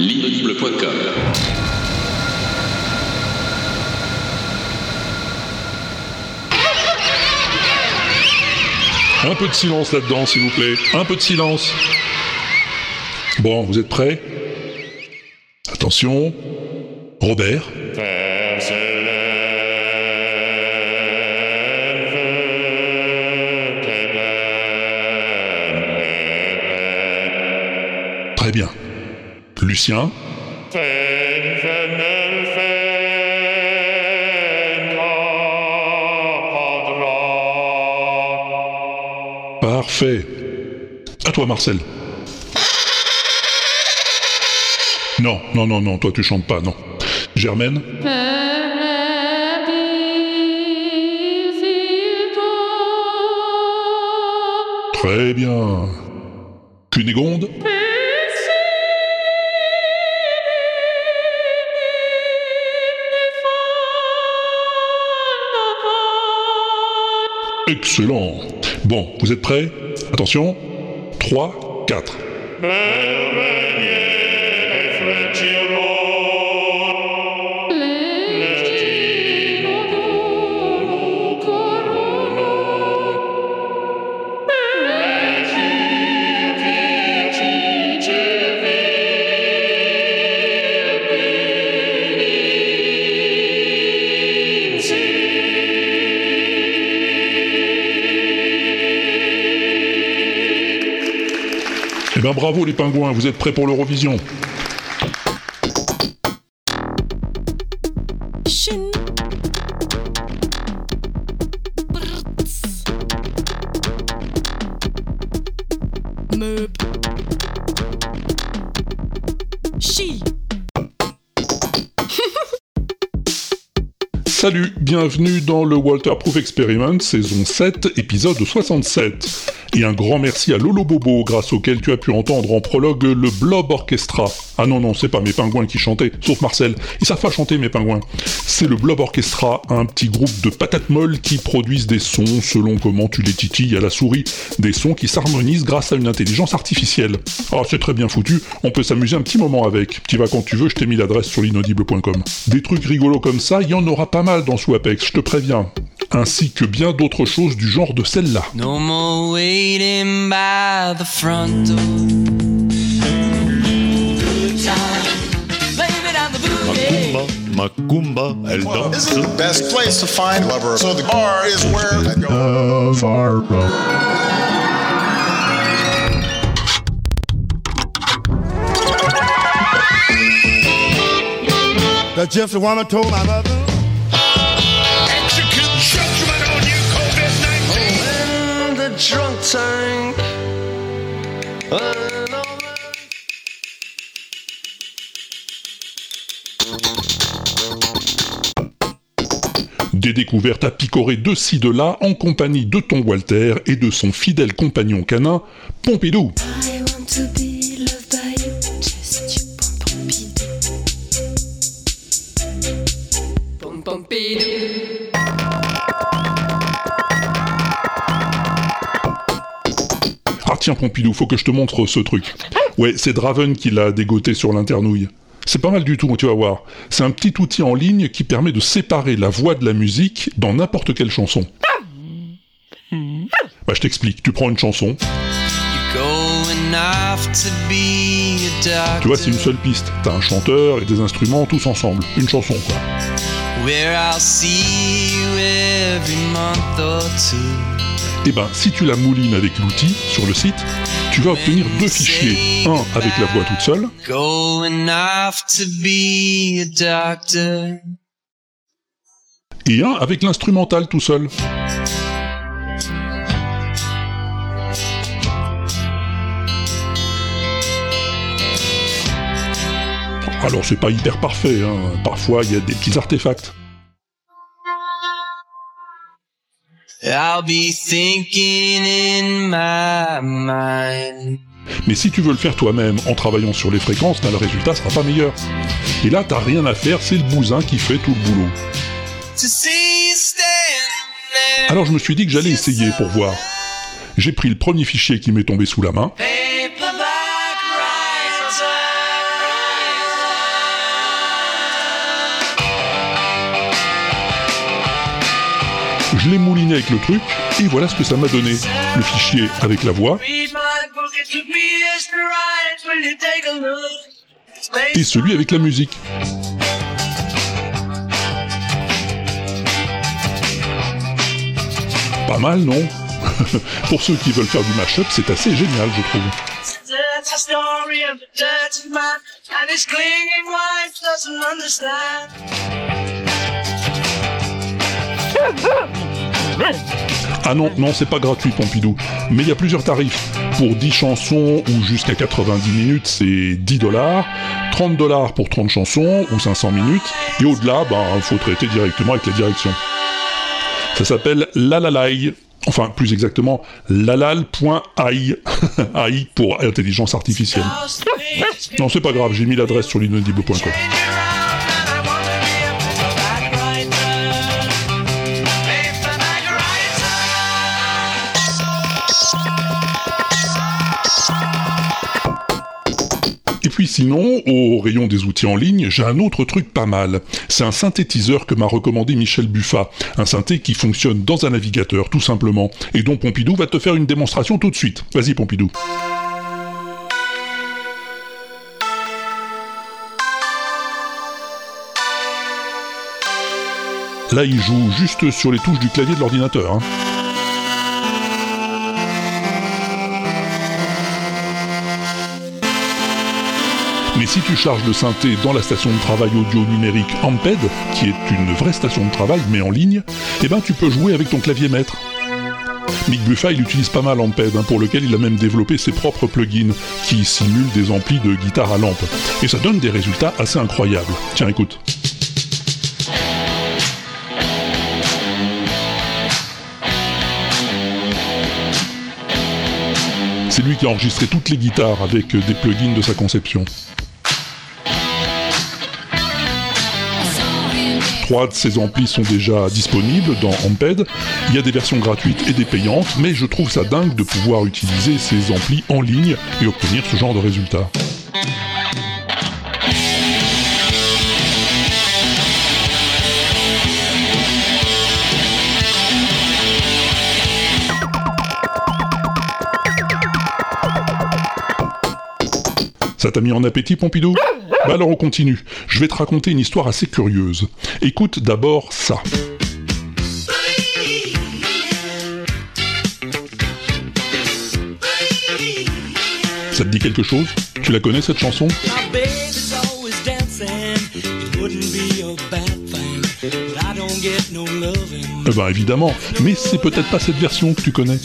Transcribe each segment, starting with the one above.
l'inaudible.com. Un peu de silence là-dedans, s'il vous plaît. Un peu de silence. Bon, vous êtes prêts? Attention. Robert. Très bien. Lucien. Parfait. À toi, Marcel. Non, non, non, non, toi tu chantes pas, non. Germaine Très bien. Cunégonde Excellent. Bon, vous êtes prêts? Attention. 3, 4. Les pingouins, vous êtes prêts pour l'Eurovision? Salut, bienvenue dans le Walter Proof Experiment, saison 7, épisode 67. Et un grand merci à Lolo Bobo, grâce auquel tu as pu entendre en prologue le Blob Orchestra. Ah non, non, c'est pas mes pingouins qui chantaient, sauf Marcel. Ils savent pas chanter, mes pingouins. C'est le Blob Orchestra, un petit groupe de patates molles qui produisent des sons selon comment tu les titilles à la souris. Des sons qui s'harmonisent grâce à une intelligence artificielle. Ah, c'est très bien foutu, on peut s'amuser un petit moment avec. Tu vas quand tu veux, je t'ai mis l'adresse sur l'inaudible.com. Des trucs rigolos comme ça, il y en aura pas mal dans Swapex, je te préviens. Ainsi que bien d'autres choses du genre de celle-là. No more waiting by the front door. Good time. The. Macumba, Macumba, elle Well, danse. the best place to find lover? So the bar is where I go. Of our love. The gypsy woman told my mother. Des découvertes à picorer de ci de là en compagnie de ton Walter et de son fidèle compagnon canin, Pompidou. I tiens Pompidou, faut que je te montre ce truc. Ouais, c'est Draven qui l'a dégoté sur l'internouille. C'est pas mal du tout, tu vas voir. C'est un petit outil en ligne qui permet de séparer la voix de la musique dans n'importe quelle chanson. Bah je t'explique, tu prends une chanson, tu vois c'est une seule piste. T'as un chanteur et des instruments tous ensemble. Une chanson quoi. Et ben si tu la moulines avec l'outil sur le site, tu vas obtenir deux fichiers. Un avec la voix toute seule, et un avec l'instrumental tout seul. Alors c'est pas hyper parfait, hein. parfois il y a des petits artefacts. I'll be thinking in my mind. Mais si tu veux le faire toi-même en travaillant sur les fréquences, bah, le résultat sera pas meilleur. Et là t'as rien à faire, c'est le bousin qui fait tout le boulot. Alors je me suis dit que j'allais essayer pour voir. J'ai pris le premier fichier qui m'est tombé sous la main, je l'ai mouliné avec le truc, et voilà ce que ça m'a donné. Le fichier avec la voix, et celui avec la musique. Pas mal, non? Pour ceux qui veulent faire du mashup, c'est assez génial, je trouve. Ah non, non, c'est pas gratuit, Pompidou. Mais il y a plusieurs tarifs. Pour 10 chansons ou jusqu'à 90 minutes, c'est 10 dollars. 30 dollars pour 30 chansons ou 500 minutes. Et au-delà, ben, faut traiter directement avec la direction. Ça s'appelle Lalalai. Enfin, plus exactement, lalal.ai. AI pour intelligence artificielle. Non, c'est pas grave, j'ai mis l'adresse sur l'inaudible.com. sinon, au rayon des outils en ligne, j'ai un autre truc pas mal. C'est un synthétiseur que m'a recommandé Michel Buffat. Un synthé qui fonctionne dans un navigateur, tout simplement. Et dont Pompidou va te faire une démonstration tout de suite. Vas-y Pompidou. Là, il joue juste sur les touches du clavier de l'ordinateur. hein. Mais si tu charges le synthé dans la station de travail audio numérique Amped, qui est une vraie station de travail mais en ligne, eh ben tu peux jouer avec ton clavier maître. Mick Buffat, il utilise pas mal Amped, hein, pour lequel il a même développé ses propres plugins qui simulent des amplis de guitare à lampe. Et ça donne des résultats assez incroyables. Tiens, écoute. C'est lui qui a enregistré toutes les guitares avec des plugins de sa conception. Trois de ces amplis sont déjà disponibles dans Amped. Il y a des versions gratuites et des payantes, mais je trouve ça dingue de pouvoir utiliser ces amplis en ligne et obtenir ce genre de résultats. Ça t'a mis en appétit, Pompidou? Bah alors on continue. Je vais te raconter une histoire assez curieuse. Écoute d'abord ça. Ça te dit quelque chose? Tu la connais cette chanson? Eh ben évidemment, mais c'est peut-être pas cette version que tu connais.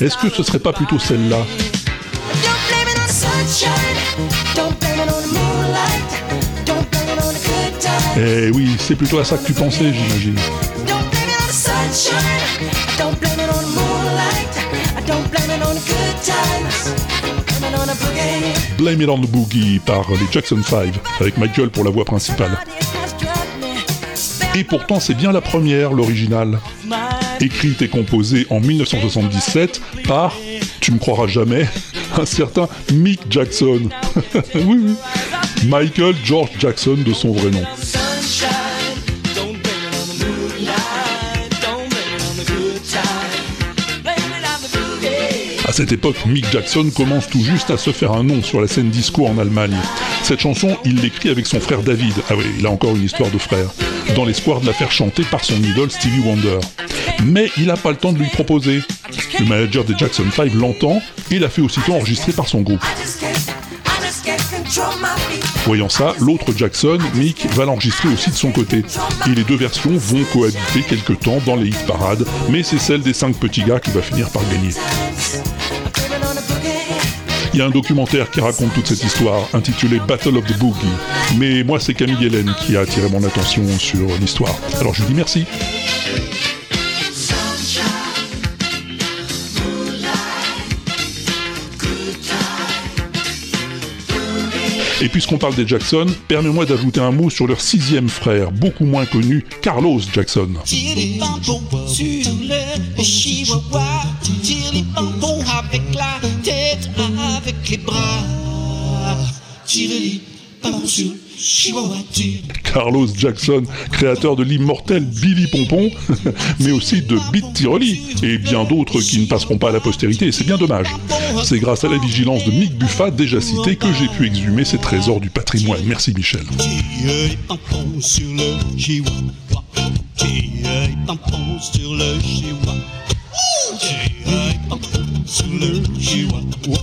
Est-ce que ce serait pas plutôt celle-là. Eh oui, c'est plutôt à ça que tu pensais, j'imagine. Blame it on the boogie. Par les Jackson 5, avec Michael pour la voix principale. Et pourtant, c'est bien la première, l'original. Écrite et composée en 1977 par, tu me croiras jamais, un certain Mick Jackson. oui, oui. Michael George Jackson de son vrai nom. À cette époque, Mick Jackson commence tout juste à se faire un nom sur la scène disco en Allemagne. Cette chanson, il l'écrit avec son frère David. Ah oui, il a encore une histoire de frère. Dans l'espoir de la faire chanter par son idole Stevie Wonder. Mais il n'a pas le temps de lui proposer. Le manager des Jackson 5 l'entend et l'a fait aussitôt enregistrer par son groupe. Voyant ça, l'autre Jackson, Mick, va l'enregistrer aussi de son côté. Et les deux versions vont cohabiter quelque temps dans les hit parades, mais c'est celle des cinq petits gars qui va finir par gagner. Il y a un documentaire qui raconte toute cette histoire, intitulé Battle of the Boogie. Mais moi, c'est Camille Hélène qui a attiré mon attention sur l'histoire. Alors je lui dis merci. Et puisqu'on parle des Jackson, permets-moi d'ajouter un mot sur leur sixième frère, beaucoup moins connu, Carlos Jackson. Avec les bras. Sur chihuahua. Carlos Jackson, créateur de l'immortel Billy Pompon, mais aussi de Beat Tiroli, et bien d'autres qui ne passeront pas à la postérité, et c'est bien dommage. C'est grâce à la vigilance de Mick Buffat, déjà cité, que j'ai pu exhumer ces trésors du patrimoine. Merci Michel. Sur le sur le chihuahua.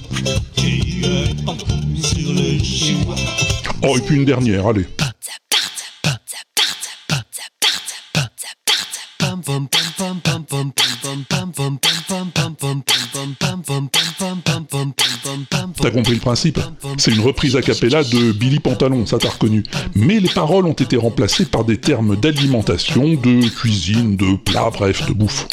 Sur le chihuahua. Oh, et puis une dernière, allez. T'as compris le principe? C'est une reprise a cappella de Billy Pantalon, ça t'as reconnu. Mais les paroles ont été remplacées par des termes d'alimentation, de cuisine, de plat, bref, de bouffe.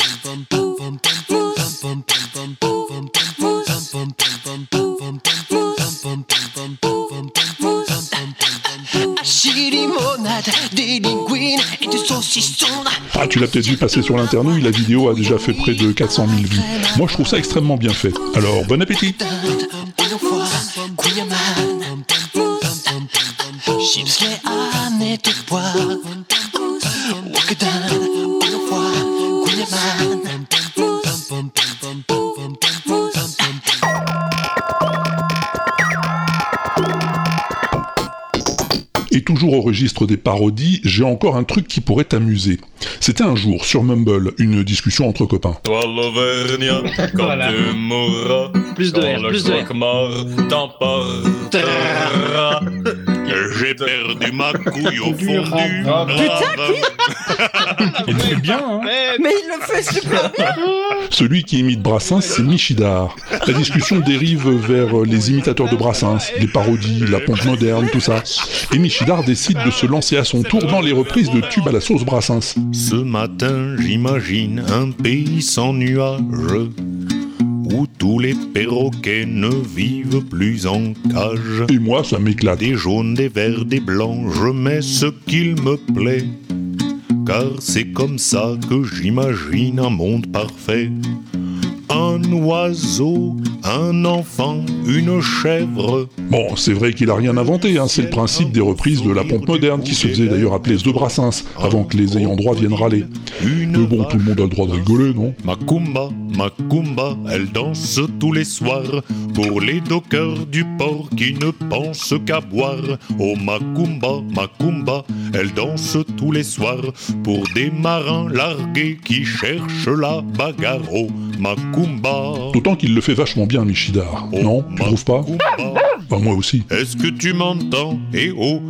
Des linguines et du saucisson. Ah, tu l'as peut-être vu passer sur l'internet, la vidéo a déjà fait près de 400 000 vues. Moi, je trouve ça extrêmement bien fait. Alors, bon appétit. Chips les ânes Et toujours au registre des parodies, j'ai encore un truc qui pourrait t'amuser. C'était un jour, sur Mumble, une discussion entre copains. Toi l'Auvergnat, quand Voilà. tu mourras, Plus de quand R, le plus de R. J'ai perdu ma couille au fond du Ah, ravin. Il fait bien, hein Mais il le fait super bien Celui qui imite Brassens, c'est Michidar. La discussion dérive vers les imitateurs de Brassens, les parodies, la pompe moderne, tout ça. Et Michidar décide de se lancer à son tour dans les reprises de tubes à la sauce Brassens. Ce matin, j'imagine un pays sans nuages, où tous les perroquets ne vivent plus en cage. Et moi, ça m'éclate. Des jaunes, des verts, des blancs, je mets ce qu'il me plaît. Car c'est comme ça que j'imagine un monde parfait. Un oiseau, un enfant, une chèvre. Bon, c'est vrai qu'il a rien inventé, hein, c'est le principe des reprises de la pompe moderne qui se faisait d'ailleurs appeler de Brassens, avant que les ayants droit viennent râler. Mais bon, tout le monde a le droit de rigoler, non? Macumba, Macumba, elle danse tous les soirs pour les dockers du port qui ne pensent qu'à boire. Oh Macumba, Macumba, elle danse tous les soirs pour des marins largués qui cherchent la bagarre. Oh Macumba. D'autant qu'il le fait vachement bien, Michidar. Non, tu trouves pas. Bah moi aussi. Est-ce que tu m'entends Eh oh?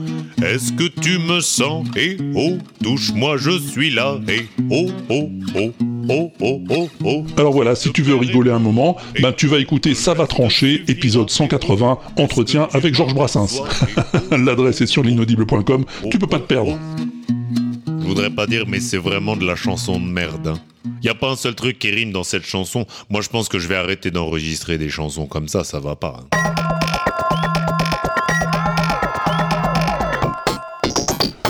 Est-ce que tu me sens Eh oh? Touche-moi, je suis là Eh oh oh oh oh oh oh oh Alors voilà, si tu veux rigoler un moment, ben tu vas écouter Ça va trancher, épisode 180, entretien avec Georges Brassens. L'adresse est sur l'inaudible.com, tu peux pas te perdre. Je voudrais pas dire, mais c'est vraiment de la chanson de merde. Hein. Y a pas un seul truc qui rime dans cette chanson. Moi, je pense que je vais arrêter d'enregistrer des chansons comme ça, ça va pas. hein.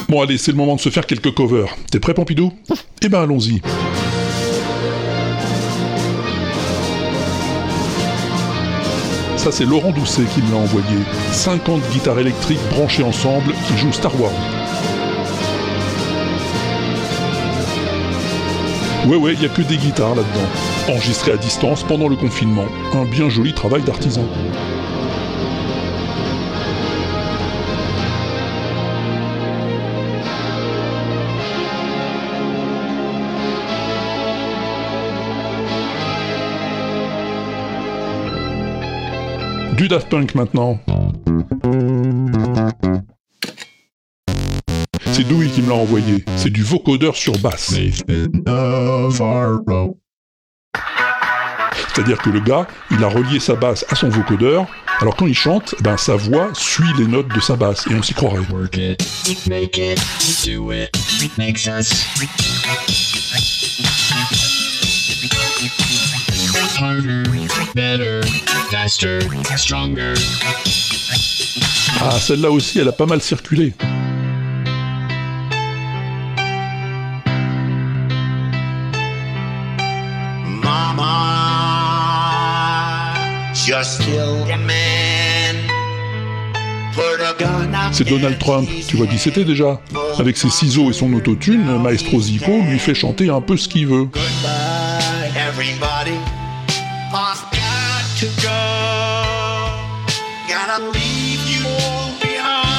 Bon allez, c'est le moment de se faire quelques covers. T'es prêt Pompidou? Eh ben allons-y. Ça c'est Laurent Doucet qui me l'a envoyé. 50 guitares électriques branchées ensemble qui jouent Star Wars. Ouais ouais, il y a que des guitares là-dedans. Enregistrées à distance pendant le confinement. Un bien joli travail d'artisan. Du Daft Punk maintenant. C'est Dewey qui me l'a envoyé. C'est du vocodeur sur basse. C'est-à-dire que le gars, il a relié sa basse à son vocodeur, alors quand il chante, ben sa voix suit les notes de sa basse, et on s'y croirait. Ah, celle-là aussi, elle a pas mal circulé. C'est Donald Trump, tu vois qui c'était déjà. Avec ses ciseaux et son autotune, Maestro Zico lui fait chanter un peu ce qu'il veut.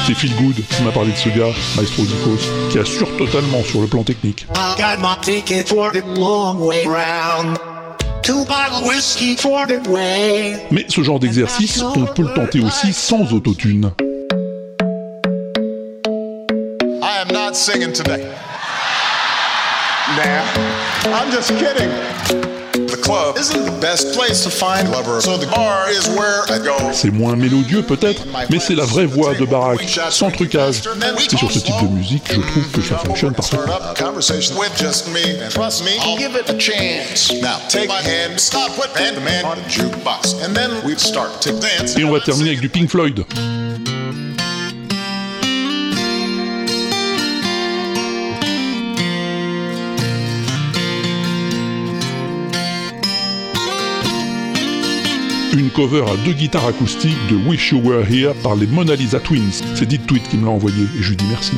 C'est Phil Good qui m'a parlé de ce gars, Maestro Zikos, qui assure totalement sur le plan technique. Mais ce genre d'exercice, on peut le tenter aussi sans autotune. I am not singing today. Nah, I'm just kidding. The club. Isn't the best place to find lovers, so the bar is where I go. C'est moins mélodieux peut-être, mais c'est la vraie voix de Barack, sans trucage. C'est sur ce type de musique, je trouve que ça fonctionne parfaitement. up a conversation with just me, and trust Une cover à deux guitares acoustiques de Wish You Were Here par les Mona Lisa Twins. C'est Dit Tweet qui me l'a envoyé et je lui dis merci.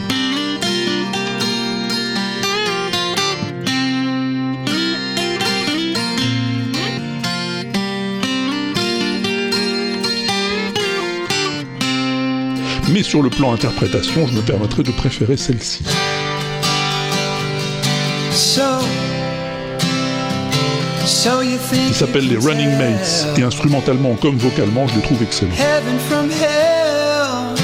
Mais sur le plan interprétation, je me permettrai de préférer celle-ci. Qui s'appelle les Running Mates. Et instrumentalement comme vocalement, je les trouve excellents. Heaven from hell,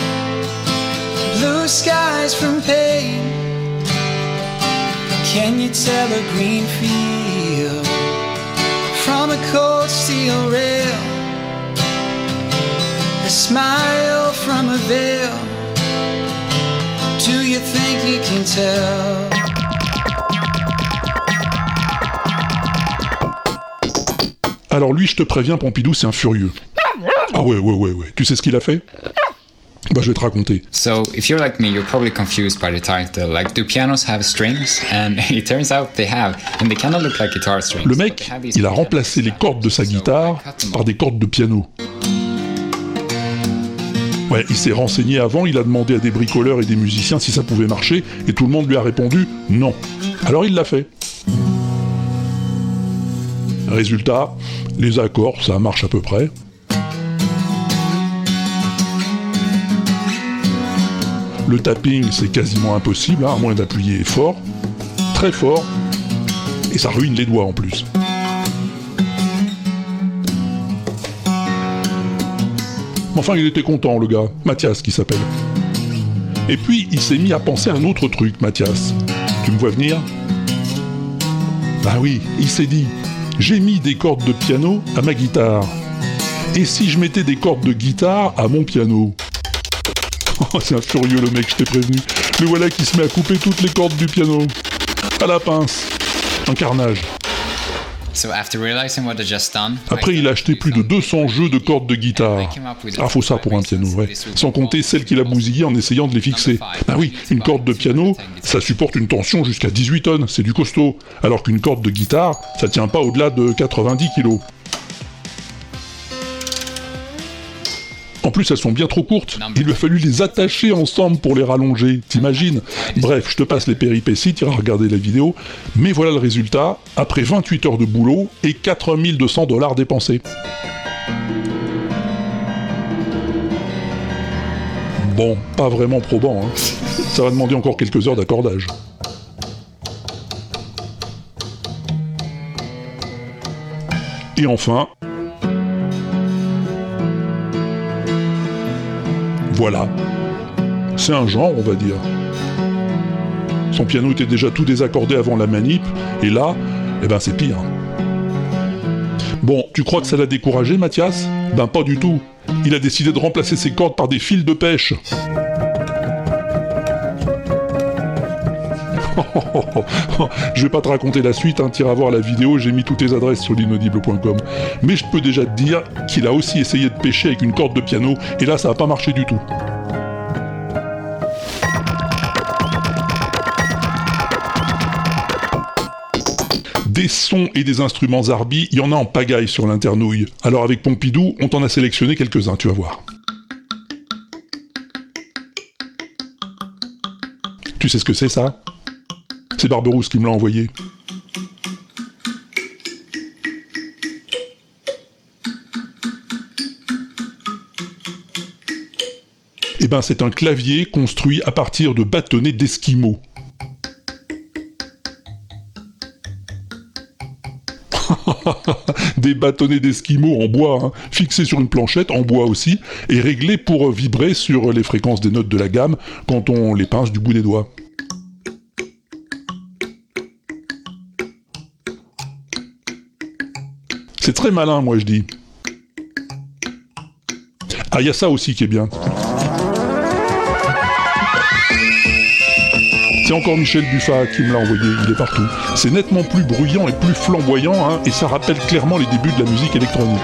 blue skies from pain. Can you tell a green field from a cold steel rail? A smile from a veil. Do you think you can tell? Alors lui, je te préviens, Pompidou, c'est un furieux. Ah ouais, ouais, ouais, ouais. Tu sais ce qu'il a fait? Bah je vais te raconter. So, if you're like me, you're probably confused by the title. Like, do pianos have strings? And it turns out they have, and they look like guitar strings. Le mec, il a remplacé les cordes de sa guitare par des cordes de piano. Ouais, il s'est renseigné avant, il a demandé à des bricoleurs et des musiciens si ça pouvait marcher, et tout le monde lui a répondu non. Alors il l'a fait. Résultat, les accords, ça marche à peu près. Le tapping, c'est quasiment impossible, hein, à moins d'appuyer fort, très fort, et ça ruine les doigts en plus. Enfin, il était content, le gars, Mathias qui s'appelle. Et puis, il s'est mis à penser à un autre truc, Mathias. Tu me vois venir? Bah oui, il s'est dit, j'ai mis des cordes de piano à ma guitare. Et si je mettais des cordes de guitare à mon piano? Oh, c'est un furieux le mec, je t'ai prévenu. Le voilà qui se met à couper toutes les cordes du piano. À la pince. Un carnage. So, after realizing what I just done, Après, il a acheté plus de 200 jeux de cordes de guitare. Ah, faut ça pour un piano, ouais. Sans compter celles qu'il a bousillées en essayant de les fixer. Ah oui, une corde de piano, ça supporte une tension jusqu'à 18 tonnes, c'est du costaud. Alors qu'une corde de guitare, ça tient pas au-delà de 90 kilos. En plus, elles sont bien trop courtes. Il lui a fallu les attacher ensemble pour les rallonger. T'imagines Bref, je te passe les péripéties, tu iras regarder la vidéo. Mais voilà le résultat, après 28 heures de boulot et 4200 dollars dépensés. Bon, pas vraiment probant, hein. Ça va demander encore quelques heures d'accordage. Et enfin... Voilà. C'est un genre, on va dire. Son piano était déjà tout désaccordé avant la manip, et là, eh ben c'est pire. Bon, tu crois que ça l'a découragé, Mathias? Ben pas du tout. Il a décidé de remplacer ses cordes par des fils de pêche. je vais pas te raconter la suite, hein, t'iras voir la vidéo, j'ai mis toutes tes adresses sur l'inaudible.com. Mais je peux déjà te dire qu'il a aussi essayé de pêcher avec une corde de piano, et là ça a pas marché du tout. Des sons et des instruments Zarbi, il y en a en pagaille sur l'internouille. Alors avec Pompidou, on t'en a sélectionné quelques-uns, tu vas voir. Tu sais ce que c'est ça? C'est Barberousse qui me l'a envoyé. Eh ben, c'est un clavier construit à partir de bâtonnets d'esquimaux. Des bâtonnets d'esquimaux en bois, hein, fixés sur une planchette, en bois aussi, et réglés pour vibrer sur les fréquences des notes de la gamme quand on les pince du bout des doigts. C'est très malin, moi je dis. Ah, il y a ça aussi qui est bien. C'est encore Michel Buffat qui me l'a envoyé, il est partout. C'est nettement plus bruyant et plus flamboyant, hein, et ça rappelle clairement les débuts de la musique électronique.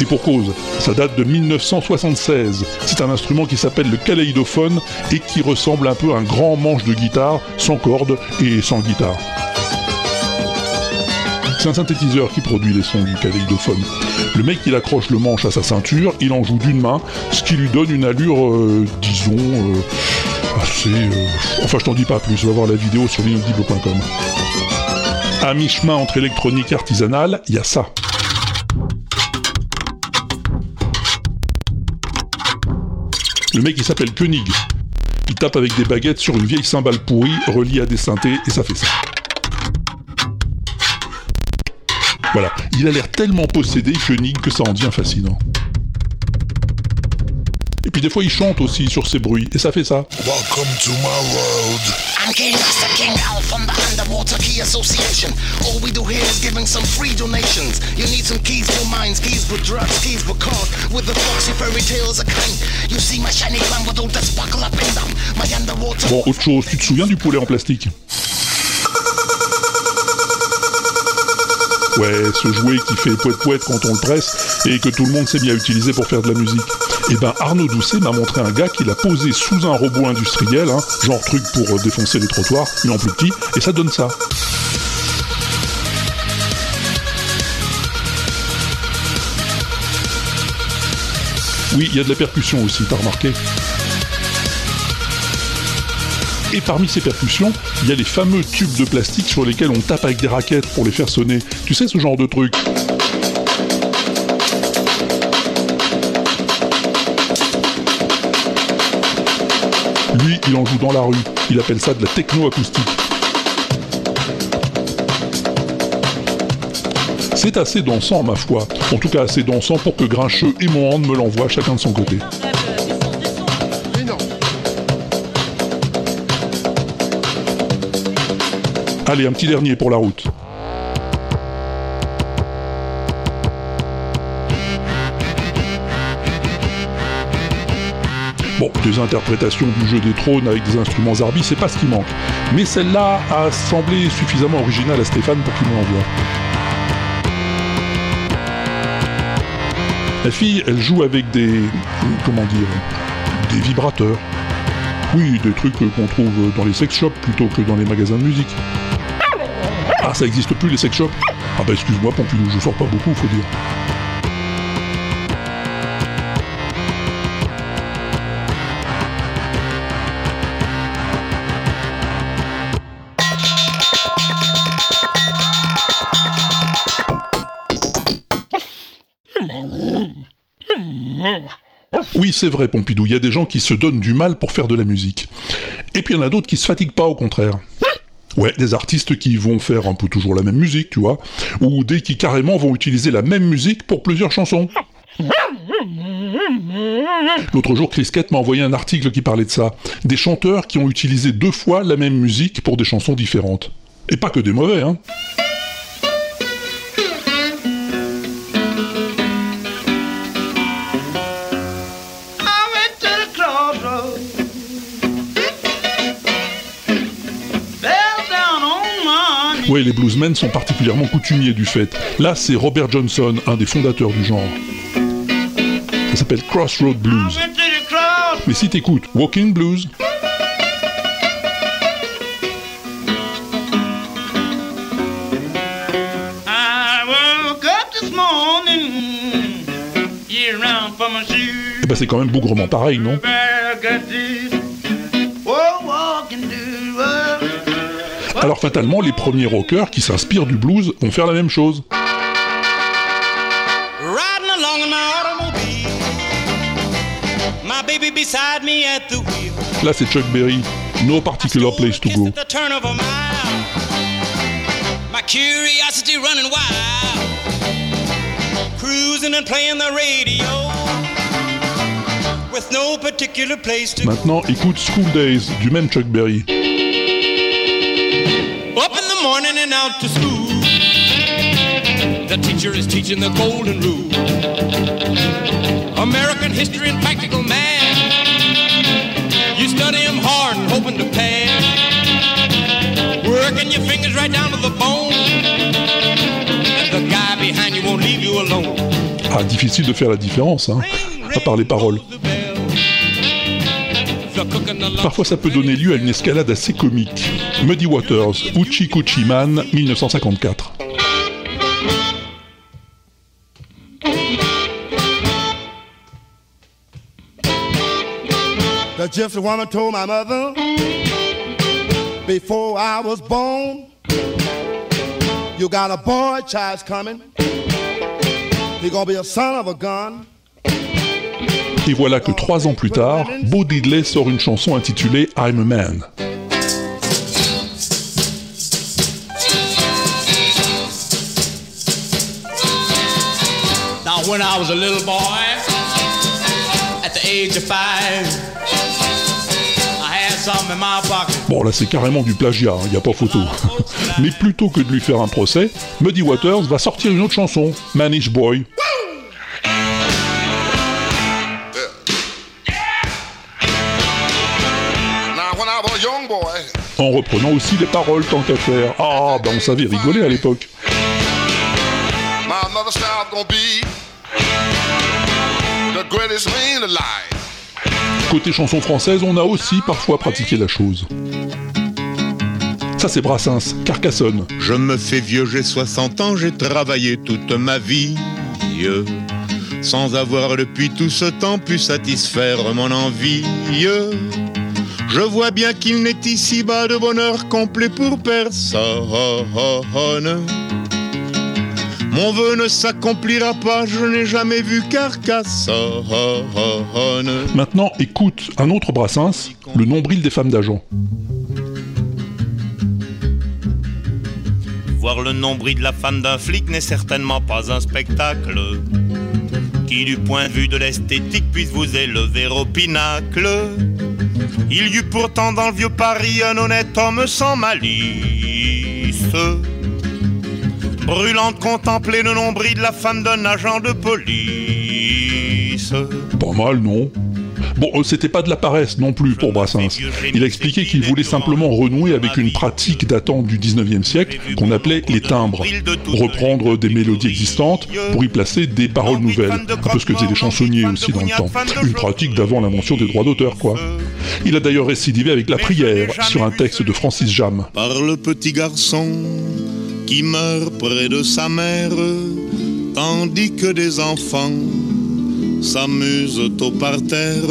Et pour cause, ça date de 1976. C'est un instrument qui s'appelle le kaléidophone et qui ressemble un peu à un grand manche de guitare, sans cordes et sans guitare. C'est un synthétiseur qui produit les sons du kaléidophone. Le mec, il accroche le manche à sa ceinture, il en joue d'une main, ce qui lui donne une allure, euh, disons, euh, assez... euh, Enfin, je t'en dis pas plus, va voir la vidéo sur l'inaudible.com. À mi-chemin entre électronique et artisanale, il y a ça. Le mec, il s'appelle Koenig. Il tape avec des baguettes sur une vieille cymbale pourrie reliée à des synthés, et ça fait ça. Voilà, il a l'air tellement possédé, Koenig, que ça en devient fascinant. Et puis des fois il chante aussi sur ses bruits, et ça fait ça. Welcome to my world. I'm King Master King Al from the Underwater Key Association. All we do here is giving some free donations. You need some keys for mines, keys for drugs, keys for cars. With the foxy fairy tales are kind. You see my shiny crown with all that sparkle up in them. My underwater. Bon, autre chose, tu te souviens du poulet en plastique? Ouais, ce jouet qui fait poète-poète quand on le presse et que tout le monde sait bien utiliser pour faire de la musique. Et ben Arnaud Doucet m'a montré un gars qui l'a posé sous un robot industriel, hein, genre truc pour euh, défoncer les trottoirs, mais en plus petit, et ça donne ça. Oui, il y a de la percussion aussi, t'as remarqué? Et parmi ces percussions, il y a les fameux tubes de plastique sur lesquels on tape avec des raquettes pour les faire sonner. Tu sais ce genre de truc? Lui, il en joue dans la rue. Il appelle ça de la techno-acoustique. C'est assez dansant, ma foi. En tout cas, assez dansant pour que Grincheux et Mohand me l'envoient chacun de son côté. Allez, un petit dernier pour la route. Bon, des interprétations du jeu des trônes avec des instruments Zarbi, c'est pas ce qui manque. Mais celle-là a semblé suffisamment originale à Stéphane pour qu'il me l'envoie. La fille, elle joue avec des... comment dire Des vibrateurs. Oui, des trucs qu'on trouve dans les sex shops plutôt que dans les magasins de musique. Ah, ça existe plus les sex shops Ah bah excuse-moi Pompidou, je sors pas beaucoup, faut dire. Oui, c'est vrai, Pompidou, il y a des gens qui se donnent du mal pour faire de la musique. Et puis il y en a d'autres qui se fatiguent pas, au contraire. Ouais, des artistes qui vont faire un peu toujours la même musique, tu vois, ou des qui carrément vont utiliser la même musique pour plusieurs chansons. L'autre jour, Chris Kett m'a envoyé un article qui parlait de ça. Des chanteurs qui ont utilisé deux fois la même musique pour des chansons différentes. Et pas que des mauvais, hein. Ouais, les bluesmen sont particulièrement coutumiers du fait. Là, c'est Robert Johnson, un des fondateurs du genre. Ça s'appelle Crossroad Blues. Mais si t'écoutes Walking Blues. Eh ben c'est quand même bougrement pareil, non? Alors fatalement, les premiers rockers qui s'inspirent du blues vont faire la même chose. Là c'est Chuck Berry, No Particular Place to Go. Maintenant écoute School Days du même Chuck Berry. Morning and out to school. The teacher is teaching the golden rule. American history and practical math. You study 'em hard and hoping to pass. Working your fingers right down to the bone. And the guy behind you won't leave you alone. Ah, difficile de faire la différence, hein, à part les paroles. Parfois ça peut donner lieu à une escalade assez comique. Muddy Waters, Uchi Kuchi Man, 1954. The gypsy woman told my mother before I was born, you got a boy child's coming. He gonna be a son of a gun. Et voilà que trois ans plus tard, Bo Diddley sort une chanson intitulée I'm a Man. Now, when I was a little boy, at the age of five, I had something in my pocket. Bon là c'est carrément du plagiat, il n'y a pas photo. Mais plutôt que de lui faire un procès, Muddy Waters va sortir une autre chanson, Manish Boy. Boy, En reprenant aussi les paroles tant qu'à faire. Ah, ben on savait rigoler à l'époque. my mother style gonna be the greatest man alive. Côté chanson française, on a aussi parfois pratiqué la chose. Ça c'est Brassens, Carcassonne. Je me fais vieux, j'ai 60 ans, j'ai travaillé toute ma vie. Sans avoir depuis tout ce temps pu satisfaire mon envie. Je vois bien qu'il n'est ici-bas de bonheur complet pour personne. Mon vœu ne s'accomplira pas, je n'ai jamais vu Carcassonne. Maintenant, écoute un autre Brassens, le nombril des femmes d'agent. Voir le nombril de la femme d'un flic n'est certainement pas un spectacle qui, du point de vue de l'esthétique, puisse vous élever au pinacle. Il y eut pourtant dans le vieux Paris un honnête homme sans malice, brûlant de contempler le nombril de la femme d'un agent de police. Pas mal, non Bon, euh, c'était pas de la paresse non plus pour Brassens. Il a expliqué qu'il voulait simplement renouer avec une pratique datant du 19e siècle qu'on appelait les timbres. Reprendre des mélodies existantes pour y placer des paroles nouvelles. Un peu ce que faisaient les chansonniers aussi dans le temps. Une pratique d'avant l'invention des droits d'auteur, quoi. Il a d'ailleurs récidivé avec la prière sur un texte de Francis Jam. par le petit garçon qui meurt près de sa mère, tandis que des enfants s'amusent au parterre,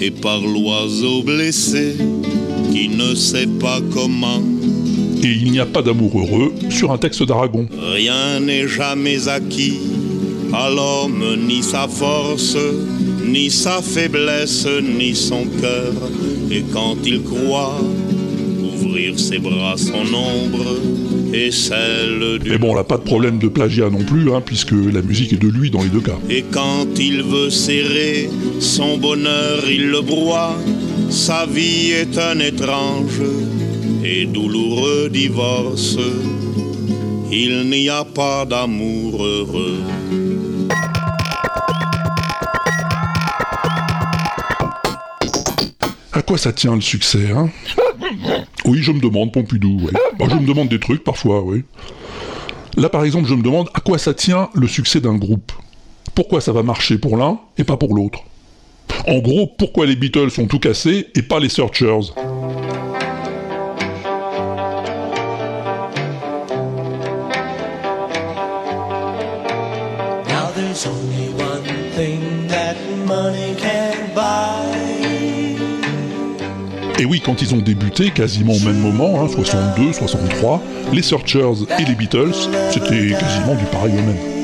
et par l'oiseau blessé qui ne sait pas comment. Et il n'y a pas d'amour heureux sur un texte d'Aragon. Rien n'est jamais acquis à l'homme, ni sa force, ni sa faiblesse, ni son cœur. Et quand il croit ouvrir ses bras, son ombre et celle du Mais bon, là, pas de problème de plagiat non plus, hein, puisque la musique est de lui dans les deux cas. Et quand il veut serrer son bonheur, il le broie. Sa vie est un étrange et douloureux divorce. Il n'y a pas d'amour heureux. À quoi ça tient le succès, hein? Oui, je me demande, Pompidou, oui. Bah, je me demande des trucs parfois, oui. Là, par exemple, je me demande à quoi ça tient le succès d'un groupe. Pourquoi ça va marcher pour l'un et pas pour l'autre? En gros, pourquoi les Beatles sont tout cassés et pas les Searchers? Et oui, quand ils ont débuté, quasiment au même moment, hein, 62, 63, les Searchers et les Beatles, c'était quasiment du pareil au même.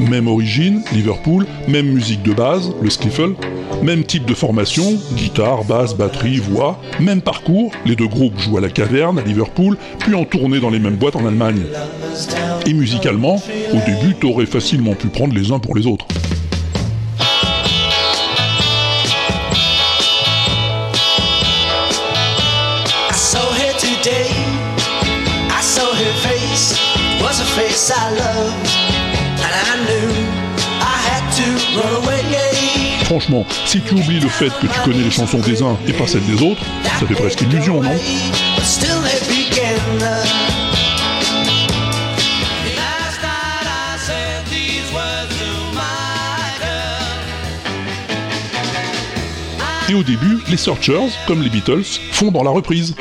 Même origine, Liverpool, même musique de base, le skiffle, même type de formation, guitare, basse, batterie, voix, même parcours, les deux groupes jouent à la caverne à Liverpool, puis en tournée dans les mêmes boîtes en Allemagne. Et musicalement, au début, t'aurais facilement pu prendre les uns pour les autres. Franchement, si tu oublies le fait que tu connais les chansons des uns et pas celles des autres, ça fait presque illusion, non? Et au début, les Searchers, comme les Beatles, font dans la reprise.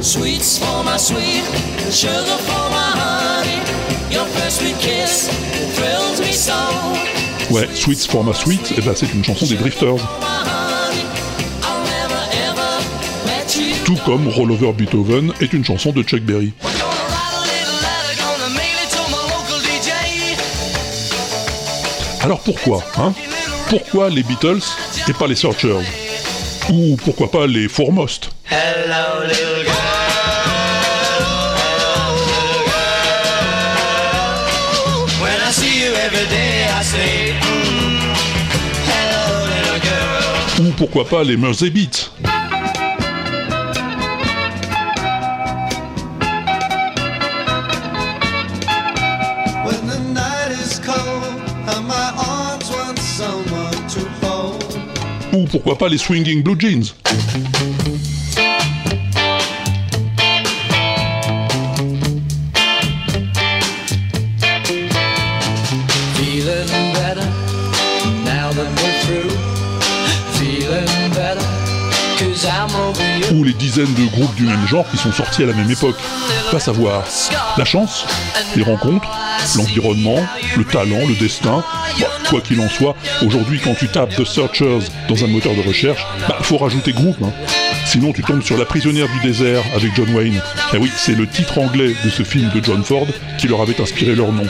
Sweets for my sweet, sugar for my honey. Your first sweet kiss. Ouais, Sweets for my sweet, eh ben c'est une chanson des Drifters. Tout comme Roll Over Beethoven est une chanson de Chuck Berry. Alors pourquoi, hein? Pourquoi les Beatles et pas les Searchers? Ou pourquoi pas les Foremost? Pourquoi pas les Beats someone to hold. Ou pourquoi pas les Swinging Blue Jeans Ou les dizaines de groupes du même genre qui sont sortis à la même époque Pas savoir la chance, les rencontres, l'environnement, le talent, le destin. Quoi qu'il en soit, aujourd'hui quand tu tapes The Searchers dans un moteur de recherche, bah faut rajouter groupe. hein. Sinon tu tombes sur La prisonnière du désert avec John Wayne. Et oui, c'est le titre anglais de ce film de John Ford qui leur avait inspiré leur nom.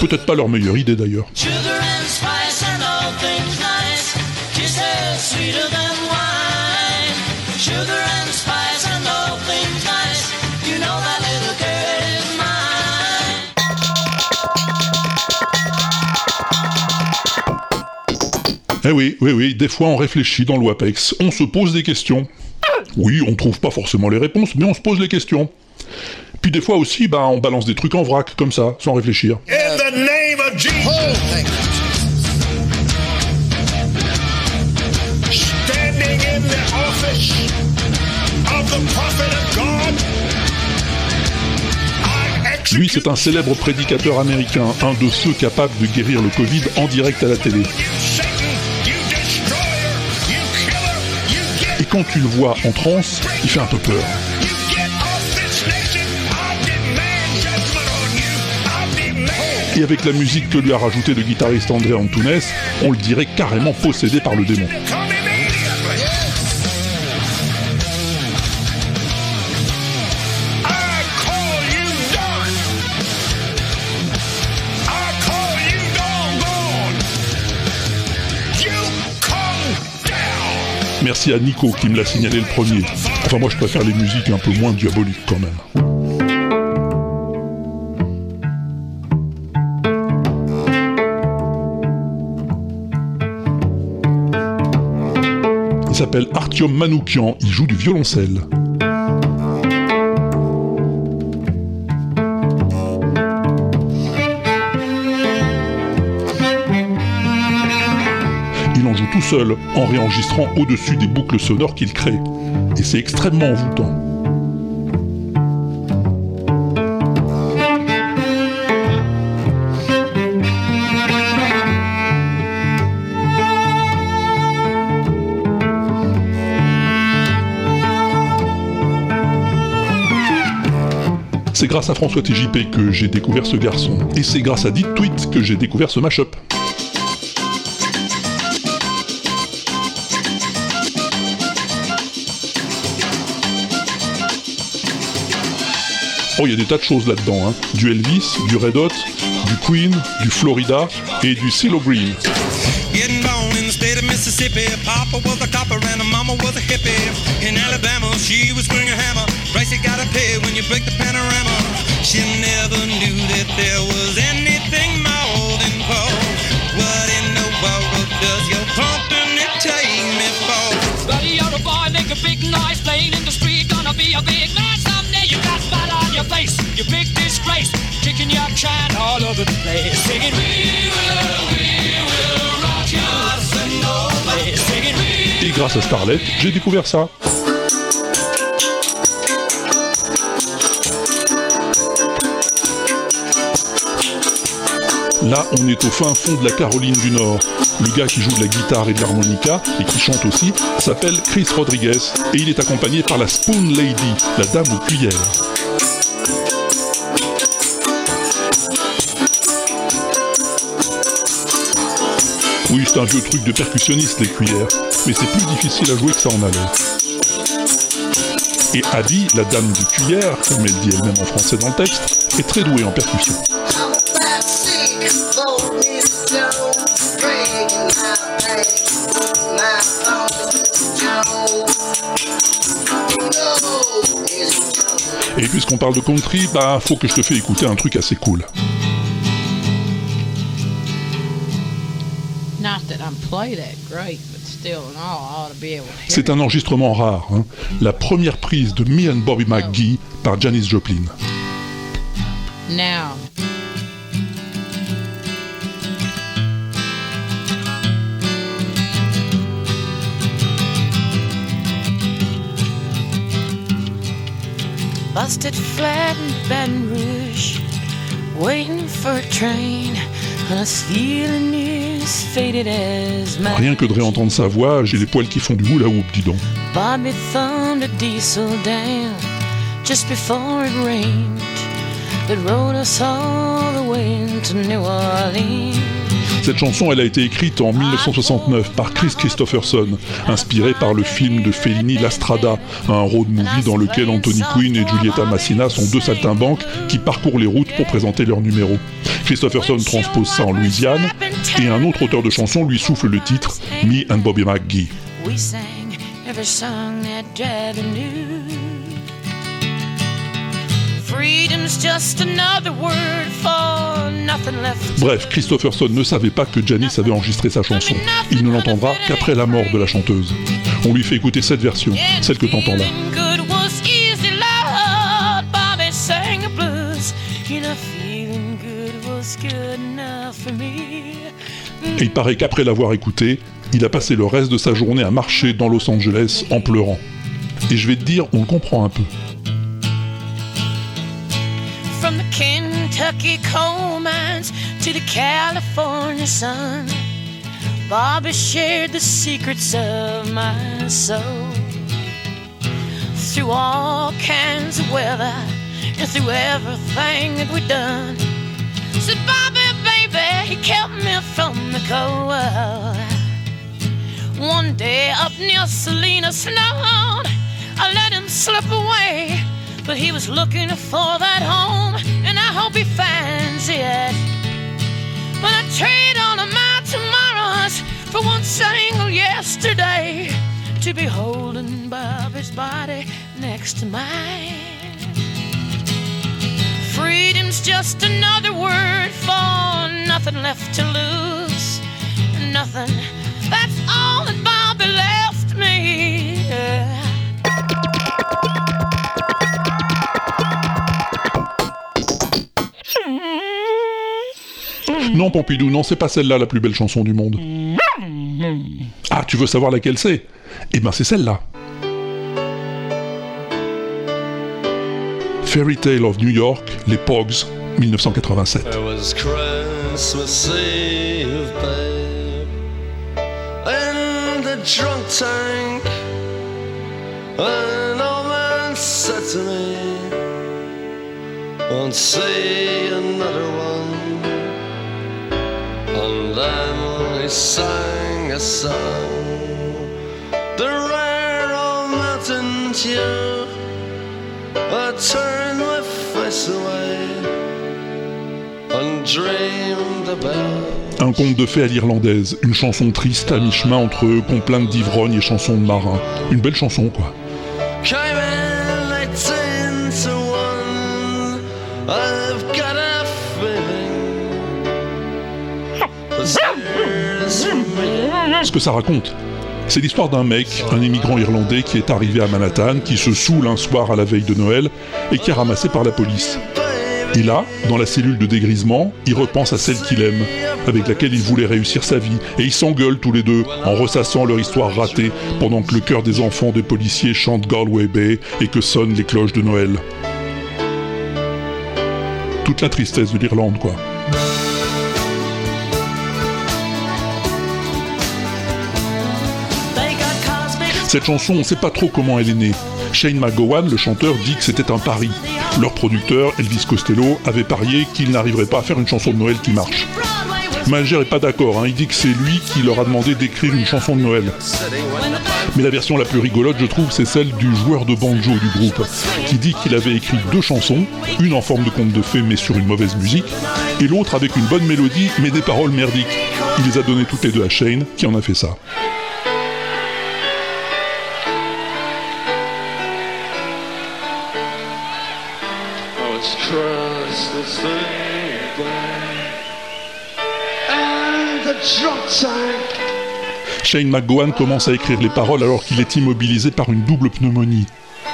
Peut-être pas leur meilleure idée d'ailleurs. Eh oui, oui, oui, des fois on réfléchit dans le WAPEX, on se pose des questions. Oui, on trouve pas forcément les réponses, mais on se pose les questions. Puis des fois aussi, bah, on balance des trucs en vrac, comme ça, sans réfléchir. In the name of Jesus. Standing in the office of the prophet of God. I execute Lui, c'est un célèbre prédicateur américain, un de ceux capables de guérir le Covid en direct à la télé. Quand tu le vois en transe, il fait un peu peur. Et avec la musique que lui a rajoutée le guitariste André Antunes, on le dirait carrément possédé par le démon. Merci à Nico qui me l'a signalé le premier. Enfin moi je préfère les musiques un peu moins diaboliques quand même. Il s'appelle Artyom Manoukian, il joue du violoncelle. Seul, en réenregistrant au-dessus des boucles sonores qu'il crée. Et c'est extrêmement envoûtant. C'est grâce à François TJP que j'ai découvert ce garçon. Et c'est grâce à Dit Tweet que j'ai découvert ce mashup. Oh, il y a des tas de choses là-dedans. Hein. Du Elvis, du Red Hot, du Queen, du Florida et du CeeLo Green. Getting born in the state of Mississippi. Papa was a copper and mama was a hippie. In Alabama, she was swinging a hammer. Price you gotta pay when you break the panorama. She never knew that there was anything more than coal. What in the world does your company take me for? Buddy, you're a boy, make a big noise, playing in the street, gonna be a big man Et grâce à Starlet, j'ai découvert ça. Là, on est au fin fond de la Caroline du Nord. Le gars qui joue de la guitare et de l'harmonica, et qui chante aussi, s'appelle Chris Rodriguez, et il est accompagné par la Spoon Lady, la dame aux cuillères. C'est un vieux truc de percussionniste, les cuillères, mais c'est plus difficile à jouer que ça en allait. Et Abby, la dame du cuillère, comme elle dit elle-même en français dans le texte, est très douée en percussion. Et puisqu'on parle de country, bah faut que je te fais écouter un truc assez cool. C'est un enregistrement rare, hein. la première prise de Me and Bobby McGee par Janis Joplin. it. Now, busted flat in Baton Rouge, waiting for a train, and I was feeling my Rien que de réentendre sa voix, j'ai les poils qui font du hula hoop, dis donc. Bobby thumbed a diesel down just before it rained. That rode us all the way to New Orleans. Cette chanson, elle a été écrite en 1969 par Chris Christopherson, inspirée par le film de Fellini La Strada, un road movie dans lequel Anthony Quinn et Giulietta Massina sont deux saltimbanques qui parcourent les routes pour présenter leurs numéros. Christopherson transpose ça en Louisiane, et un autre auteur de chanson lui souffle le titre Me and Bobby McGee. We sang every song that Javi knew. Freedom's just another word for nothing left. Bref, Christopherson ne savait pas que Janis avait enregistré sa chanson. Il ne l'entendra qu'après la mort de la chanteuse. On lui fait écouter cette version, celle que t'entends là. For me. Et il paraît qu'après l'avoir écouté, il a passé le reste de sa journée à marcher dans Los Angeles en pleurant. Et je vais te dire, on le comprend un peu. From the Kentucky coal mines to the California sun, Bobby shared the secrets of my soul. Through all kinds of weather and through everything that we've done. Said Bobby, he kept me from the cold. One day up near Salina Snow, I let him slip away. But he was looking for that home, and I hope he finds it. But I trade all of my tomorrows for one single yesterday to be holding Bobby's body next to mine. Freedom's just another word for nothing left to lose. Nothing. That's all that left me. Non, Pompidou, non, c'est pas celle-là la plus belle chanson du monde. Ah, tu veux savoir laquelle c'est? Eh ben, c'est celle-là. Fairy Tale of New York, les Pogs, 1987. It was Christmas Eve, babe, in the drunk tank. An old man said to me, Won't see another one. And then he sang a song, the rare old mountain tune. I turned my twice away undreamed about. Un conte de fées à l'irlandaise, une chanson triste à mi-chemin entre complaintes d'ivrogne et chansons de marin. Une belle chanson, quoi. Ce que ça raconte, c'est l'histoire d'un mec, un immigrant irlandais qui est arrivé à Manhattan, qui se saoule un soir à la veille de Noël et qui est ramassé par la police. Et là, dans la cellule de dégrisement, il repense à celle qu'il aime, avec laquelle il voulait réussir sa vie, et ils s'engueulent tous les deux en ressassant leur histoire ratée pendant que le cœur des enfants des policiers chante Galway Bay et que sonnent les cloches de Noël. Toute la tristesse de l'Irlande, quoi. Cette chanson, on sait pas trop comment elle est née. Shane McGowan, le chanteur, dit que c'était un pari. Leur producteur, Elvis Costello, avait parié qu'il n'arriverait pas à faire une chanson de Noël qui marche. Malger est pas d'accord, hein. il dit que c'est lui qui leur a demandé d'écrire une chanson de Noël. Mais la version la plus rigolote, je trouve, c'est celle du joueur de banjo du groupe, qui dit qu'il avait écrit deux chansons, une en forme de conte de fées mais sur une mauvaise musique, et l'autre avec une bonne mélodie mais des paroles merdiques. Il les a données toutes les deux à Shane, qui en a fait ça. Shane McGowan commence à écrire les paroles alors qu'il est immobilisé par une double pneumonie.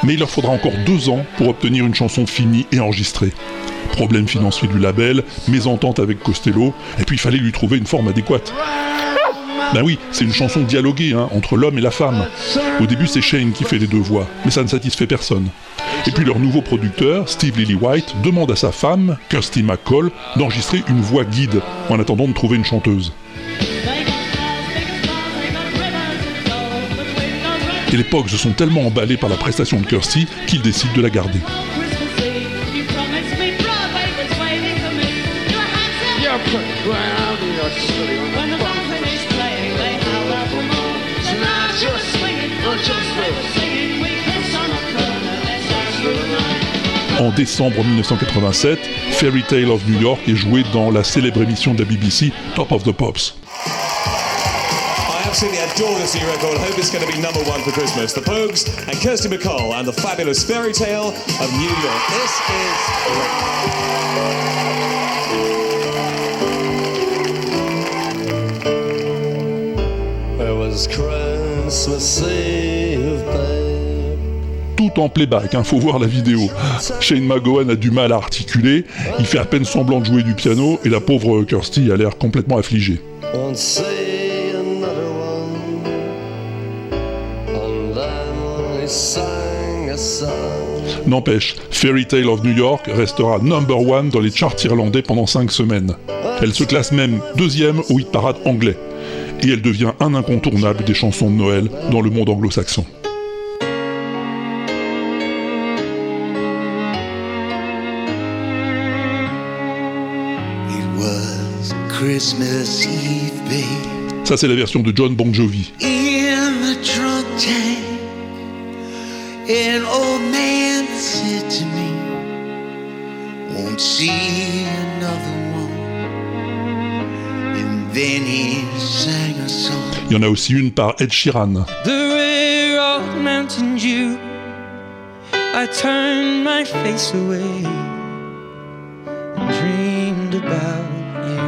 Mais il leur faudra encore deux ans pour obtenir une chanson finie et enregistrée. Problème financier du label, mésentente avec Costello, et puis il fallait lui trouver une forme adéquate. Ben oui, c'est une chanson dialoguée hein, entre l'homme et la femme. Au début, c'est Shane qui fait les deux voix, mais ça ne satisfait personne. Et puis leur nouveau producteur, Steve Lillywhite, demande à sa femme, Kirsty McCall, d'enregistrer une voix guide en attendant de trouver une chanteuse. Et les Pogs sont tellement emballés par la prestation de Kirsty qu'ils décident de la garder. En décembre 1987, Fairy Tale of New York est joué dans la célèbre émission de la BBC Top of the Pops. Absolutely adore this new record. Hope it's going to be number one for Christmas. The Pogues and Kirsty McCall and the fabulous fairy tale of New York. This is It was Christmas Eve, babe. Tout en playback, hein, faut voir la vidéo. Shane McGowan a du mal à articuler, il fait à peine semblant de jouer du piano et la pauvre Kirsty a l'air complètement affligée. Won't say N'empêche, Fairy Tale of New York restera number one dans les charts irlandais pendant 5 semaines. Elle se classe même deuxième au hit parade anglais. Et elle devient un incontournable des chansons de Noël dans le monde anglo-saxon. Ça c'est la version de John Bon Jovi. In the drunk tank, an old man said to me, Won't see another one. And then he sang a song. Il y en a aussi une par Ed Sheeran. The rare old mountain dew. I turned my face away and dreamed about you.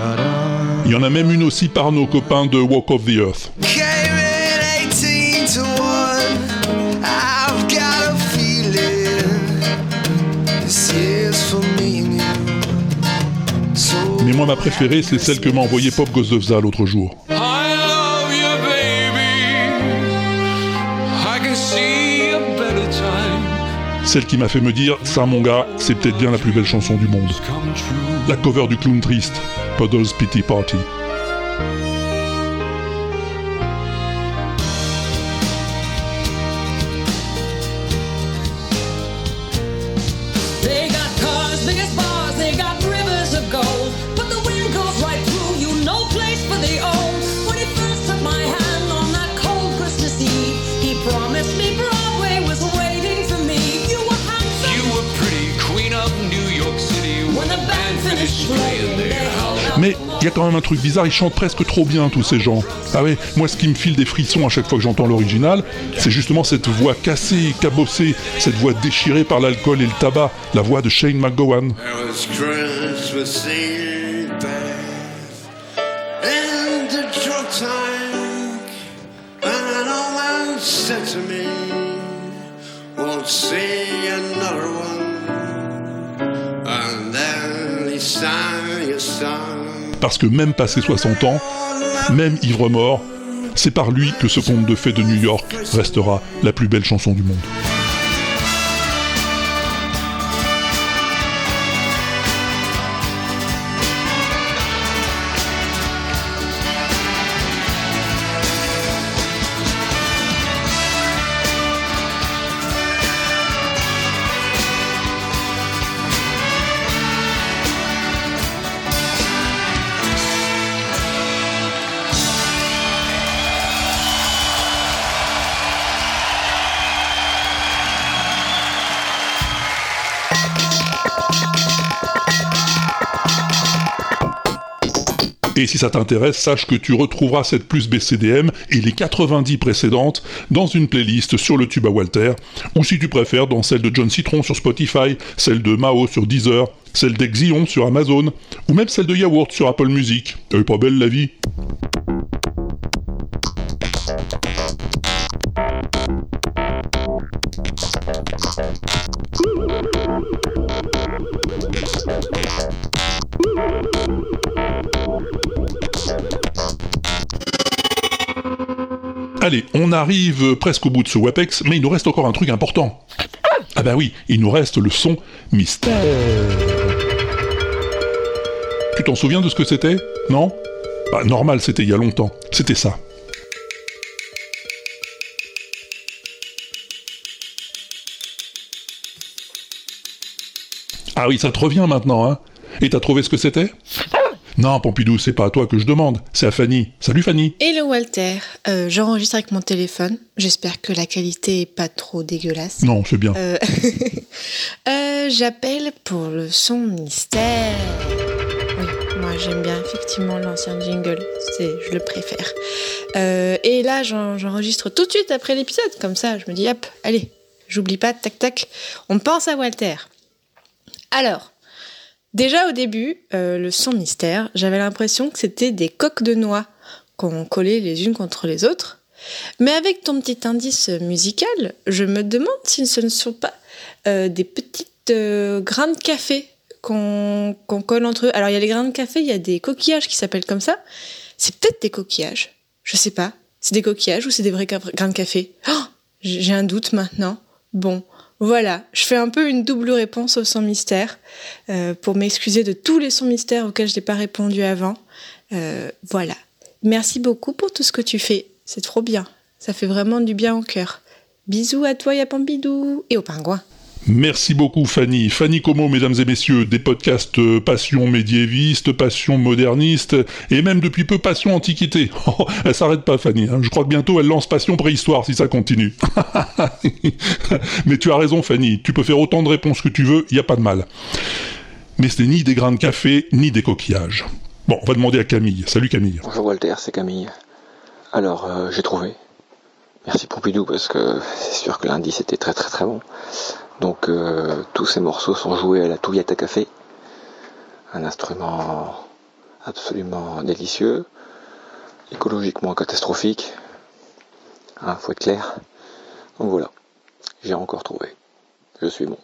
On. Il y en a même une aussi par nos copains de Walk of the Earth. Mais moi ma préférée c'est celle que m'a envoyée Pop Gozovza l'autre jour. Celle qui m'a fait me dire, ça mon gars, c'est peut-être bien la plus belle chanson du monde. La cover du clown triste, Puddle's Pity Party. Mais il y a quand même un truc bizarre, ils chantent presque trop bien tous ces gens. Ah ouais, moi ce qui me file des frissons à chaque fois que j'entends l'original, c'est justement cette voix cassée, cabossée, cette voix déchirée par l'alcool et le tabac, la voix de Shane McGowan. There was Christmas Eve in the drunk tank, and an old man said to me, "Won't see another Parce que même passé 60 ans, même ivre mort, c'est par lui que ce conte de fées de New York restera la plus belle chanson du monde. Et si ça t'intéresse, sache que tu retrouveras cette plus BCDM et les 90 précédentes dans une playlist sur le tube à Walter, ou si tu préfères dans celle de John Citron sur Spotify, celle de Mao sur Deezer, celle d'Exion sur Amazon, ou même celle de Yaourt sur Apple Music. Elle est pas belle la vie Allez, on arrive presque au bout de ce WAPEX, mais il nous reste encore un truc important. Ah bah oui, il nous reste le son mystère. Tu t'en souviens de ce que c'était? Non? Bah normal, c'était il y a longtemps. C'était ça. Ah oui, ça te revient maintenant, hein? Et t'as trouvé ce que c'était? Non, Pompidou, c'est pas à toi que je demande, c'est à Fanny. Salut Fanny Hello Walter, Euh, j'enregistre avec mon téléphone. J'espère que la qualité est pas trop dégueulasse. Non, c'est bien. Euh, euh, J'appelle pour le son mystère. Oui, moi j'aime bien effectivement l'ancien jingle, c'est, je le préfère. Et là j'en- j'enregistre tout de suite après l'épisode, comme ça je me dis hop, allez, j'oublie pas, tac tac, on pense à Walter. Alors, déjà au début, euh, le son mystère, j'avais l'impression que c'était des coques de noix qu'on collait les unes contre les autres. Mais avec ton petit indice musical, je me demande si ce ne sont pas euh, des petites euh, grains de café qu'on colle entre eux. Alors il y a les grains de café, il y a des coquillages qui s'appellent comme ça. C'est peut-être des coquillages. Je sais pas. C'est des coquillages ou c'est des vrais grains de café? Oh, j'ai un doute maintenant. Bon, voilà. Je fais un peu une double réponse au son mystère euh, pour m'excuser de tous les sons mystères auxquels je n'ai pas répondu avant. Euh, voilà. Merci beaucoup pour tout ce que tu fais. C'est trop bien. Ça fait vraiment du bien au cœur. Bisous à toi, Yapambidou, et au pingouin. Merci beaucoup Fanny. Fanny Como, mesdames et messieurs, des podcasts euh, passion médiéviste, passion moderniste, et même depuis peu passion antiquité. Oh, elle s'arrête pas Fanny, hein. je crois que bientôt elle lance passion préhistoire si ça continue. Mais tu as raison Fanny, tu peux faire autant de réponses que tu veux, il n'y a pas de mal. Mais ce n'est ni des grains de café, ni des coquillages. Bon, on va demander à Camille. Salut Camille. Bonjour Walter, c'est Camille. Alors, euh, j'ai trouvé. Merci Pompidou parce que c'est sûr que l'indice était très très très bon. Donc euh, tous ces morceaux sont joués à la touillette à café. Un instrument absolument délicieux, écologiquement catastrophique. Hein, faut être clair. Donc voilà, j'ai encore trouvé. Je suis bon.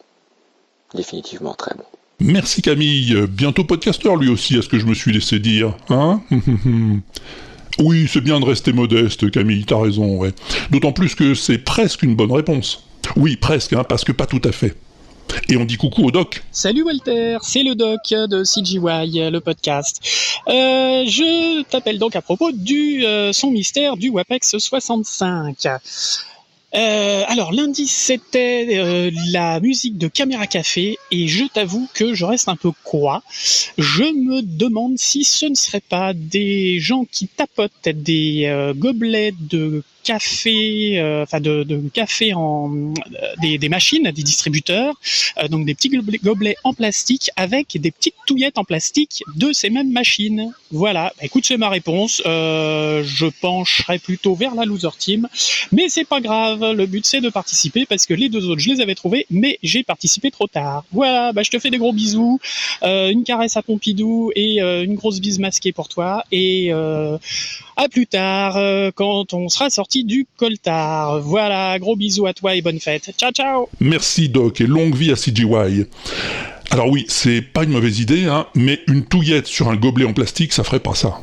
Définitivement très bon. Merci Camille, bientôt podcasteur lui aussi, à ce que je me suis laissé dire, hein Oui, c'est bien de rester modeste, Camille, t'as raison. D'autant plus que c'est presque une bonne réponse. Oui, presque, hein, parce que pas tout à fait. Et on dit coucou au doc. Salut Walter, c'est le doc de CGY, le podcast. Euh, je t'appelle donc à propos du euh, son mystère du WAPEX 65. Euh, alors lundi c'était la musique de Caméra Café et je t'avoue que je reste un peu quoi. Je me demande si ce ne serait pas des gens qui tapotent des gobelets de café, euh, enfin de, café en euh, des, des machines, des distributeurs, euh, donc des petits gobelets, en plastique avec des petites touillettes en plastique de ces mêmes machines. Voilà. Bah, écoute, c'est ma réponse. Je pencherai plutôt vers la loser team, mais c'est pas grave. Le but c'est de participer parce que les deux autres je les avais trouvés, mais j'ai participé trop tard. Voilà. Bah, je te fais des gros bisous, une caresse à Pompidou et une grosse bise masquée pour toi et à plus tard euh, quand on sera sorti du coltard. Voilà. Gros bisous à toi et bonne fête. Ciao ciao. Merci Doc et longue vie à CGY. Alors oui, c'est pas une mauvaise idée, hein, mais une touillette sur un gobelet en plastique, ça ferait pas ça.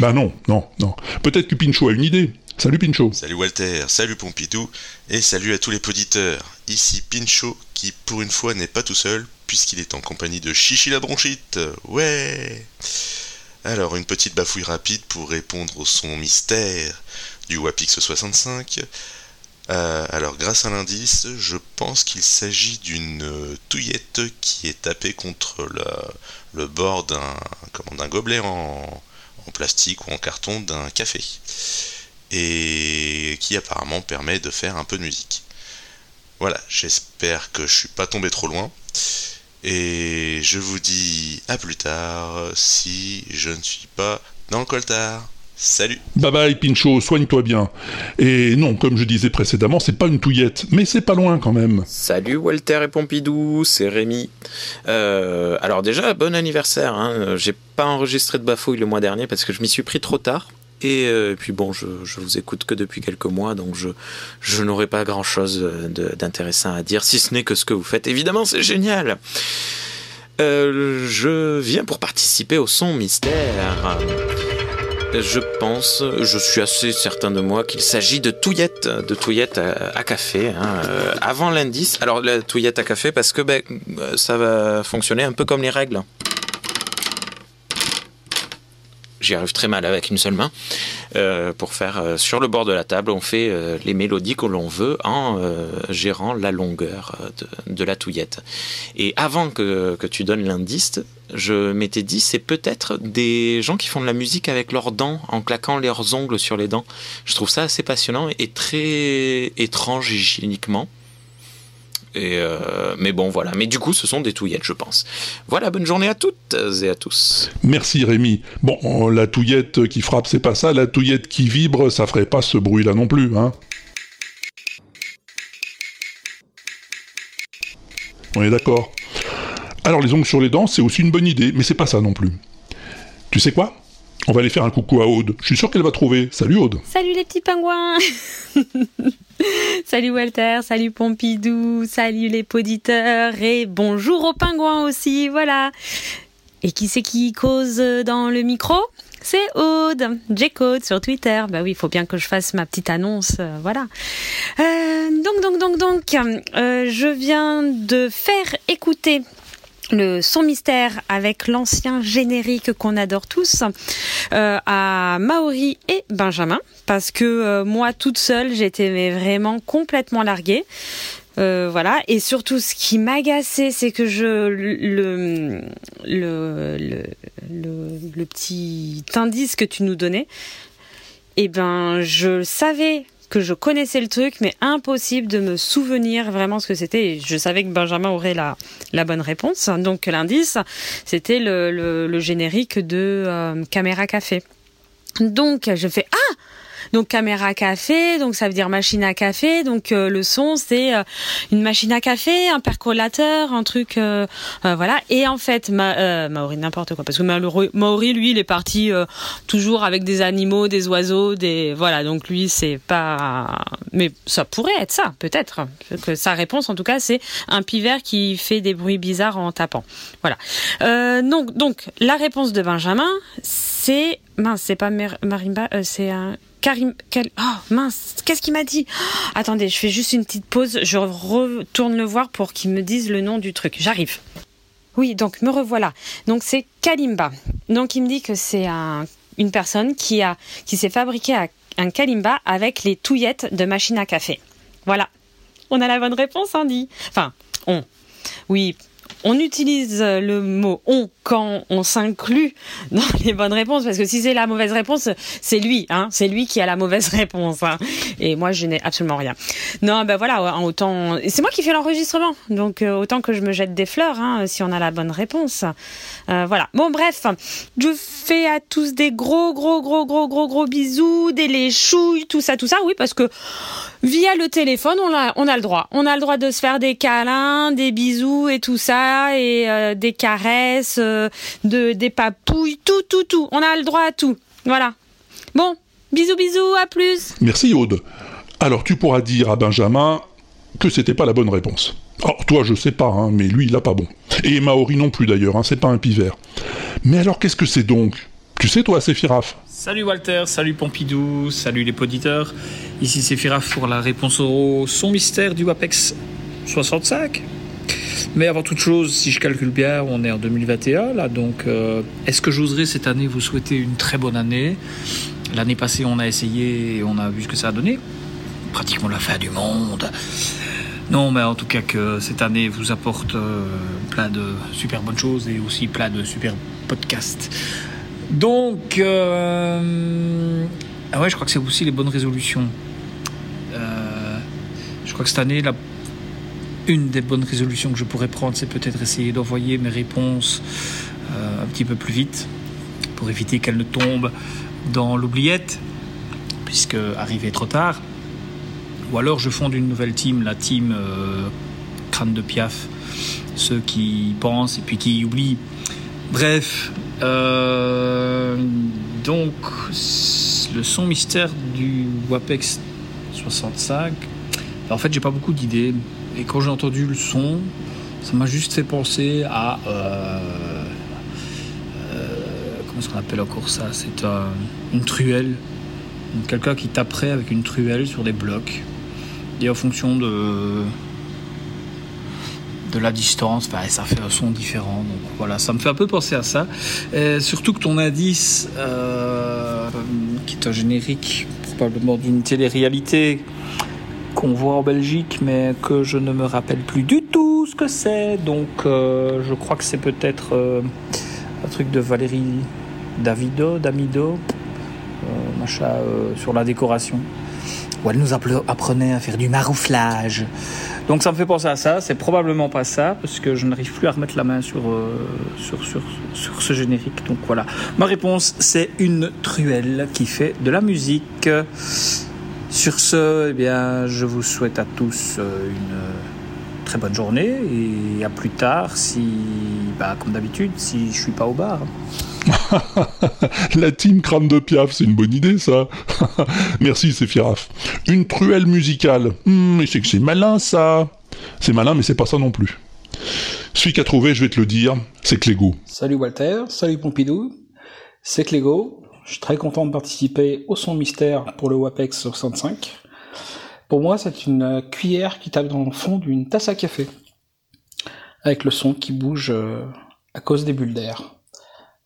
Bah non, non, non. Peut-être que Pinchot a une idée. Salut Pinchot. Salut Walter, salut Pompidou, et salut à tous les poditeurs. Ici Pinchot, qui pour une fois n'est pas tout seul, puisqu'il est en compagnie de Chichi la bronchite. Ouais Alors, une petite bafouille rapide pour répondre au son mystère du Wapix 65. Euh, alors, grâce à l'indice, je pense qu'il s'agit d'une touillette qui est tapée contre le, bord d'un gobelet en plastique ou en carton d'un café et qui apparemment permet de faire un peu de musique. Voilà, j'espère que je suis pas tombé trop loin. Et je vous dis à plus tard si je ne suis pas dans le coltard. Salut Bye bye Pinchot, soigne-toi bien. Et non, comme je disais précédemment, c'est pas une touillette, mais c'est pas loin quand même. Salut Walter et Pompidou, c'est Rémi. Euh, alors déjà, bon anniversaire. Hein. J'ai pas enregistré de bafouille le mois dernier parce que je m'y suis pris trop tard. Et euh, puis bon, je, vous écoute que depuis quelques mois, donc je, n'aurai pas grand-chose de- d'intéressant à dire, si ce n'est que ce que vous faites. Évidemment, c'est génial. Euh, je viens pour participer au son mystère. Je pense, je suis assez certain de moi qu'il s'agit de touillettes, de touillettes à, café. hein, euh, avant l'indice, alors la touillette à café parce que ben, euh, ça va fonctionner un peu comme les règles. J'y arrive très mal avec une seule main. Euh, pour faire euh, sur le bord de la table, on fait euh, les mélodies que l'on veut en gérant la longueur de, de la touillette. Et avant que, que tu donnes l'indice, je m'étais dit c'est peut-être des gens qui font de la musique avec leurs dents en claquant leurs ongles sur les dents. Je trouve ça assez passionnant et très étrange hygiéniquement. Euh, mais bon voilà, mais du coup ce sont des touillettes je pense. Voilà, bonne journée à toutes et à tous. Merci Rémi. Bon, euh, la touillette qui frappe, c'est pas ça. La touillette qui vibre, ça ferait pas ce bruit-là non plus, hein. On est d'accord. Alors les ongles sur les dents, c'est aussi une bonne idée, mais c'est pas ça non plus. Tu sais quoi? On va aller faire un coucou à Aude. Je suis sûr qu'elle va trouver. Salut Aude. Salut les petits pingouins Salut Walter, salut Pompidou, salut les poditeurs et bonjour aux pingouins aussi, voilà. Et qui c'est qui cause dans le micro? C'est Aude, J-Code sur Twitter. Bah oui, il faut bien que je fasse ma petite annonce, euh, voilà. Euh, donc, donc, donc, donc, euh, je viens de faire écouter le son mystère avec l'ancien générique qu'on adore tous euh, à Maori et Benjamin parce que euh, moi toute seule j'étais vraiment complètement larguée. Euh, voilà. Et surtout ce qui m'agaçait c'est que je le le, le le le petit indice que tu nous donnais eh ben je savais que je connaissais le truc, mais impossible de me souvenir vraiment ce que c'était. Je savais que Benjamin aurait la, la bonne réponse. Donc l'indice, c'était le, le, le générique de euh, Caméra Café. Donc je fais Ah donc caméra café, donc ça veut dire machine à café. Donc euh, le son c'est euh, une machine à café, un percolateur, un truc, euh, voilà. Et en fait, ma, Maori n'importe quoi, parce que Maori lui il est parti toujours avec des animaux, des oiseaux, des voilà. Donc lui c'est pas, mais ça pourrait être ça peut-être. Que sa réponse en tout cas c'est un pivert qui fait des bruits bizarres en tapant. Voilà. Donc donc la réponse de Benjamin c'est mince c'est pas marimba, euh, c'est un Karim, quel, oh mince, qu'est-ce qu'il m'a dit? Oh, Attendez, je fais juste une petite pause, je retourne le voir pour qu'il me dise le nom du truc. J'arrive. Oui, donc me revoilà. Donc c'est Kalimba. Donc il me dit que c'est un- une personne qui s'est fabriqué un- Kalimba avec les touillettes de machine à café. Voilà. On a la bonne réponse, Andy. Enfin, on. Oui, on utilise le mot on quand on s'inclut dans les bonnes réponses parce que si c'est la mauvaise réponse, c'est lui, hein, c'est lui qui a la mauvaise réponse. hein. Et moi, je n'ai absolument rien. Non, ben voilà, autant. C'est moi qui fais l'enregistrement, donc euh, autant que je me jette des fleurs hein, si on a la bonne réponse. Euh, voilà. Bon, bref, je fais à tous des gros, gros, gros, gros, gros, gros bisous, des léchouilles, tout ça, tout ça. Oui, parce que via le téléphone, on a, le droit. On a le droit de se faire des câlins, des bisous et tout ça, et euh, des caresses, de, des papouilles, tout, tout, tout. On a le droit à tout. Voilà. Bon, bisous, bisous, à plus. Merci Aude. Alors tu pourras dire à Benjamin que c'était pas la bonne réponse. Alors toi je sais pas, hein, mais lui il a pas bon. Et Maori non plus d'ailleurs, hein, c'est pas un pivert. Mais alors qu'est-ce que c'est donc? Tu sais toi, Séphiraf Salut Walter, salut Pompidou, salut les poditeurs. Ici c'est Firaf pour la réponse au son mystère du WAPEX 65. Mais avant toute chose, si je calcule bien, on est en 2021 là, donc euh, est-ce que j'oserais cette année vous souhaiter une très bonne année? L'année passée, on a essayé et on a vu ce que ça a donné. Pratiquement la fin du monde. Non, mais en tout cas que cette année vous apporte euh, plein de super bonnes choses et aussi plein de super podcasts. Donc, euh, ah ouais, je crois que c'est aussi les bonnes résolutions. Je crois que cette année, la, une des bonnes résolutions que je pourrais prendre, c'est peut-être essayer d'envoyer mes réponses euh, un petit peu plus vite pour éviter qu'elles ne tombent dans l'oubliette, puisque arrivé trop tard. Ou alors je fonde une nouvelle team, la team euh, Crâne de Piaf, ceux qui pensent et puis qui oublient. Bref, euh, donc le son mystère du WAPEX 65, en fait j'ai pas beaucoup d'idées. Et quand j'ai entendu le son, ça m'a juste fait penser à... euh, euh, comment est-ce qu'on appelle encore ça? C'est une truelle. Quelqu'un qui taperait avec une truelle sur des blocs. Et en fonction de, de la distance, bah, ça fait un son différent. Donc voilà, ça me fait un peu penser à ça. Surtout que ton indice, euh, qui est un générique probablement d'une télé-réalité qu'on voit en Belgique, mais que je ne me rappelle plus du tout ce que c'est. Donc euh, je crois que c'est peut-être euh, un truc de Valérie Davido, Damido, euh, machin, euh, sur la décoration où elle nous appre- apprenait à faire du marouflage. Donc ça me fait penser à ça, c'est probablement pas ça, parce que je n'arrive plus à remettre la main sur, sur, sur ce générique. Donc voilà. Ma réponse, c'est une truelle qui fait de la musique. Sur ce, eh bien, je vous souhaite à tous euh, une très bonne journée et à plus tard si, bah, comme d'habitude, si je suis pas au bar. La team crâne de Piaf, c'est une bonne idée ça. Merci Séphiraf. Une truelle musicale. Hmm, mais c'est que c'est malin ça. C'est malin mais c'est pas ça non plus. Celui qui a trouvé, je vais te le dire, c'est Clégo. Salut Walter, salut Pompidou, c'est Clégo. Je suis très content de participer au son mystère pour le WAPEX 65. Pour moi, c'est une cuillère qui tape dans le fond d'une tasse à café, avec le son qui bouge euh, à cause des bulles d'air.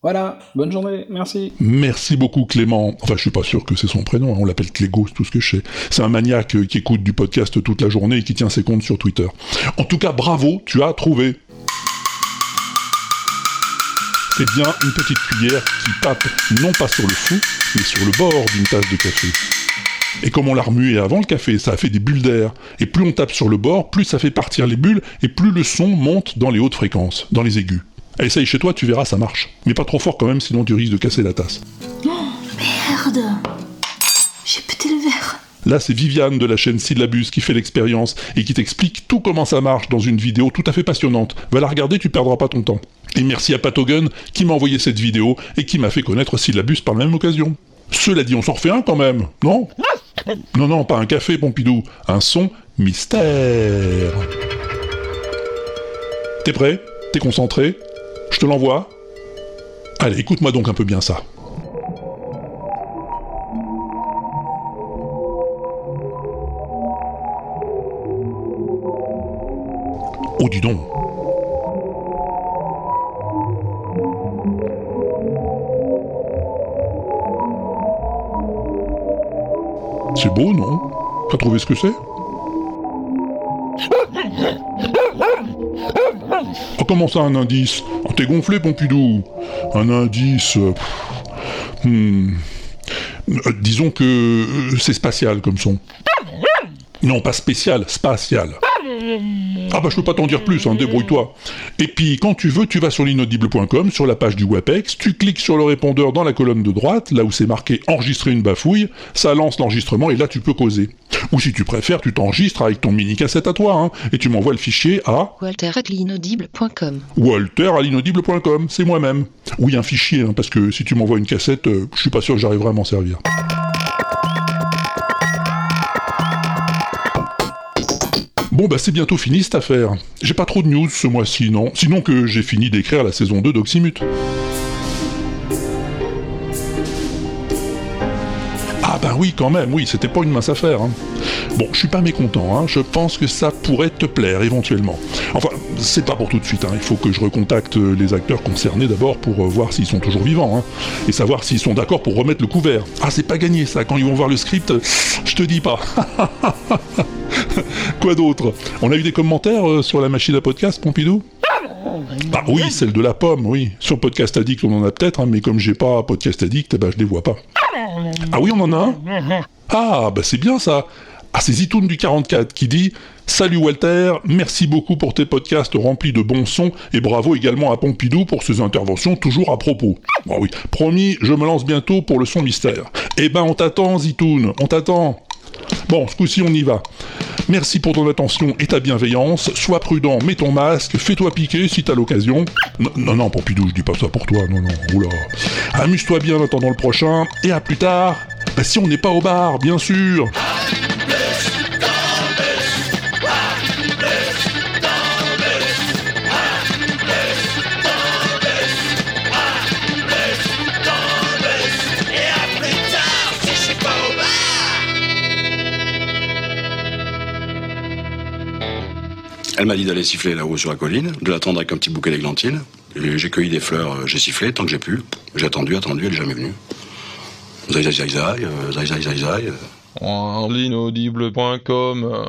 Voilà, bonne journée, merci. Merci beaucoup Clément. Enfin, je suis pas sûr que c'est son prénom, hein, on l'appelle Clégo, c'est tout ce que je sais. C'est un maniaque euh, qui écoute du podcast toute la journée et qui tient ses comptes sur Twitter. En tout cas, bravo, tu as trouvé. C'est bien une petite cuillère qui tape non pas sur le fou, mais sur le bord d'une tasse de café. Et comme on l'a remué avant le café, ça a fait des bulles d'air. Et plus on tape sur le bord, plus ça fait partir les bulles, et plus le son monte dans les hautes fréquences, dans les aigus. Essaye chez toi, tu verras, ça marche. Mais pas trop fort quand même, sinon tu risques de casser la tasse. Merde J'ai pété le verre. Là, c'est Viviane de la chaîne Syllabus qui fait l'expérience et qui t'explique tout comment ça marche dans une vidéo tout à fait passionnante. Va la regarder, tu perdras pas ton temps. Et merci à Patogun qui m'a envoyé cette vidéo et qui m'a fait connaître Syllabus par la même occasion. Cela dit, on s'en refait un quand même, non? Non, non, pas un café, Pompidou, un son mystère. T'es prêt? T'es concentré? Je te l'envoie? Allez, écoute-moi donc un peu bien ça. Oh dis donc C'est beau, non? T'as trouvé ce que c'est? Oh, Comment ça un indice? Oh, T'es gonflé, Pompidou Un indice... Euh, hmm. Euh, disons que euh, c'est spatial comme son. Non, pas spécial, spatial. Ah bah je peux pas t'en dire plus, hein, débrouille-toi. Et puis quand tu veux, tu vas sur l'inaudible.com, sur la page du WAPEX, tu cliques sur le répondeur dans la colonne de droite, là où c'est marqué enregistrer une bafouille, ça lance l'enregistrement et là tu peux causer. Ou si tu préfères, tu t'enregistres avec ton mini cassette à toi, hein, et tu m'envoies le fichier à walter.l'inaudible.com. walter à l'inaudible.com, c'est moi-même. Oui, un fichier, hein, parce que si tu m'envoies une cassette, euh, je suis pas sûr que j'arriverai à m'en servir. Bon bah c'est bientôt fini cette affaire. J'ai pas trop de news ce mois-ci, non Sinon que j'ai fini d'écrire la saison 2 d'Oxymute. Ah bah oui quand même, oui, c'était pas une mince affaire. hein. Bon, je suis pas mécontent, hein, je pense que ça pourrait te plaire éventuellement. Enfin, c'est pas pour tout de suite, hein, il faut que je recontacte euh, les acteurs concernés d'abord pour euh, voir s'ils sont toujours vivants, hein, et savoir s'ils sont d'accord pour remettre le couvert. Ah c'est pas gagné ça, quand ils vont voir le script, euh, je te dis pas. Quoi d'autre On a eu des commentaires euh, sur la machine à podcast, Pompidou Ah oui, celle de la pomme, oui. Sur Podcast Addict, on en a peut-être, hein, mais comme j'ai pas Podcast Addict, ben, je les vois pas. Ah oui, on en a un Ah, bah c'est bien ça Ah, c'est Zitoun du 44 qui dit « Salut Walter, merci beaucoup pour tes podcasts remplis de bons sons et bravo également à Pompidou pour ses interventions toujours à propos. » Ah oui, promis, je me lance bientôt pour le son mystère. Eh ben, on t'attend Zitoun, on t'attend Bon, ce coup-ci, on y va. Merci pour ton attention et ta bienveillance. Sois prudent, mets ton masque, fais-toi piquer si t'as l'occasion. Non, non, non, Pompidou, je dis pas ça pour toi, non, non, oula. Amuse-toi bien en attendant le prochain, et à plus tard. Bah, si on n'est pas au bar, bien sûr. Elle m'a dit d'aller siffler là-haut sur la colline, de l'attendre avec un petit bouquet d'églantines. J'ai cueilli des fleurs, euh, j'ai sifflé tant que j'ai pu. J'ai attendu, attendu, elle est jamais venue. Zai zai zai zai, euh, euh.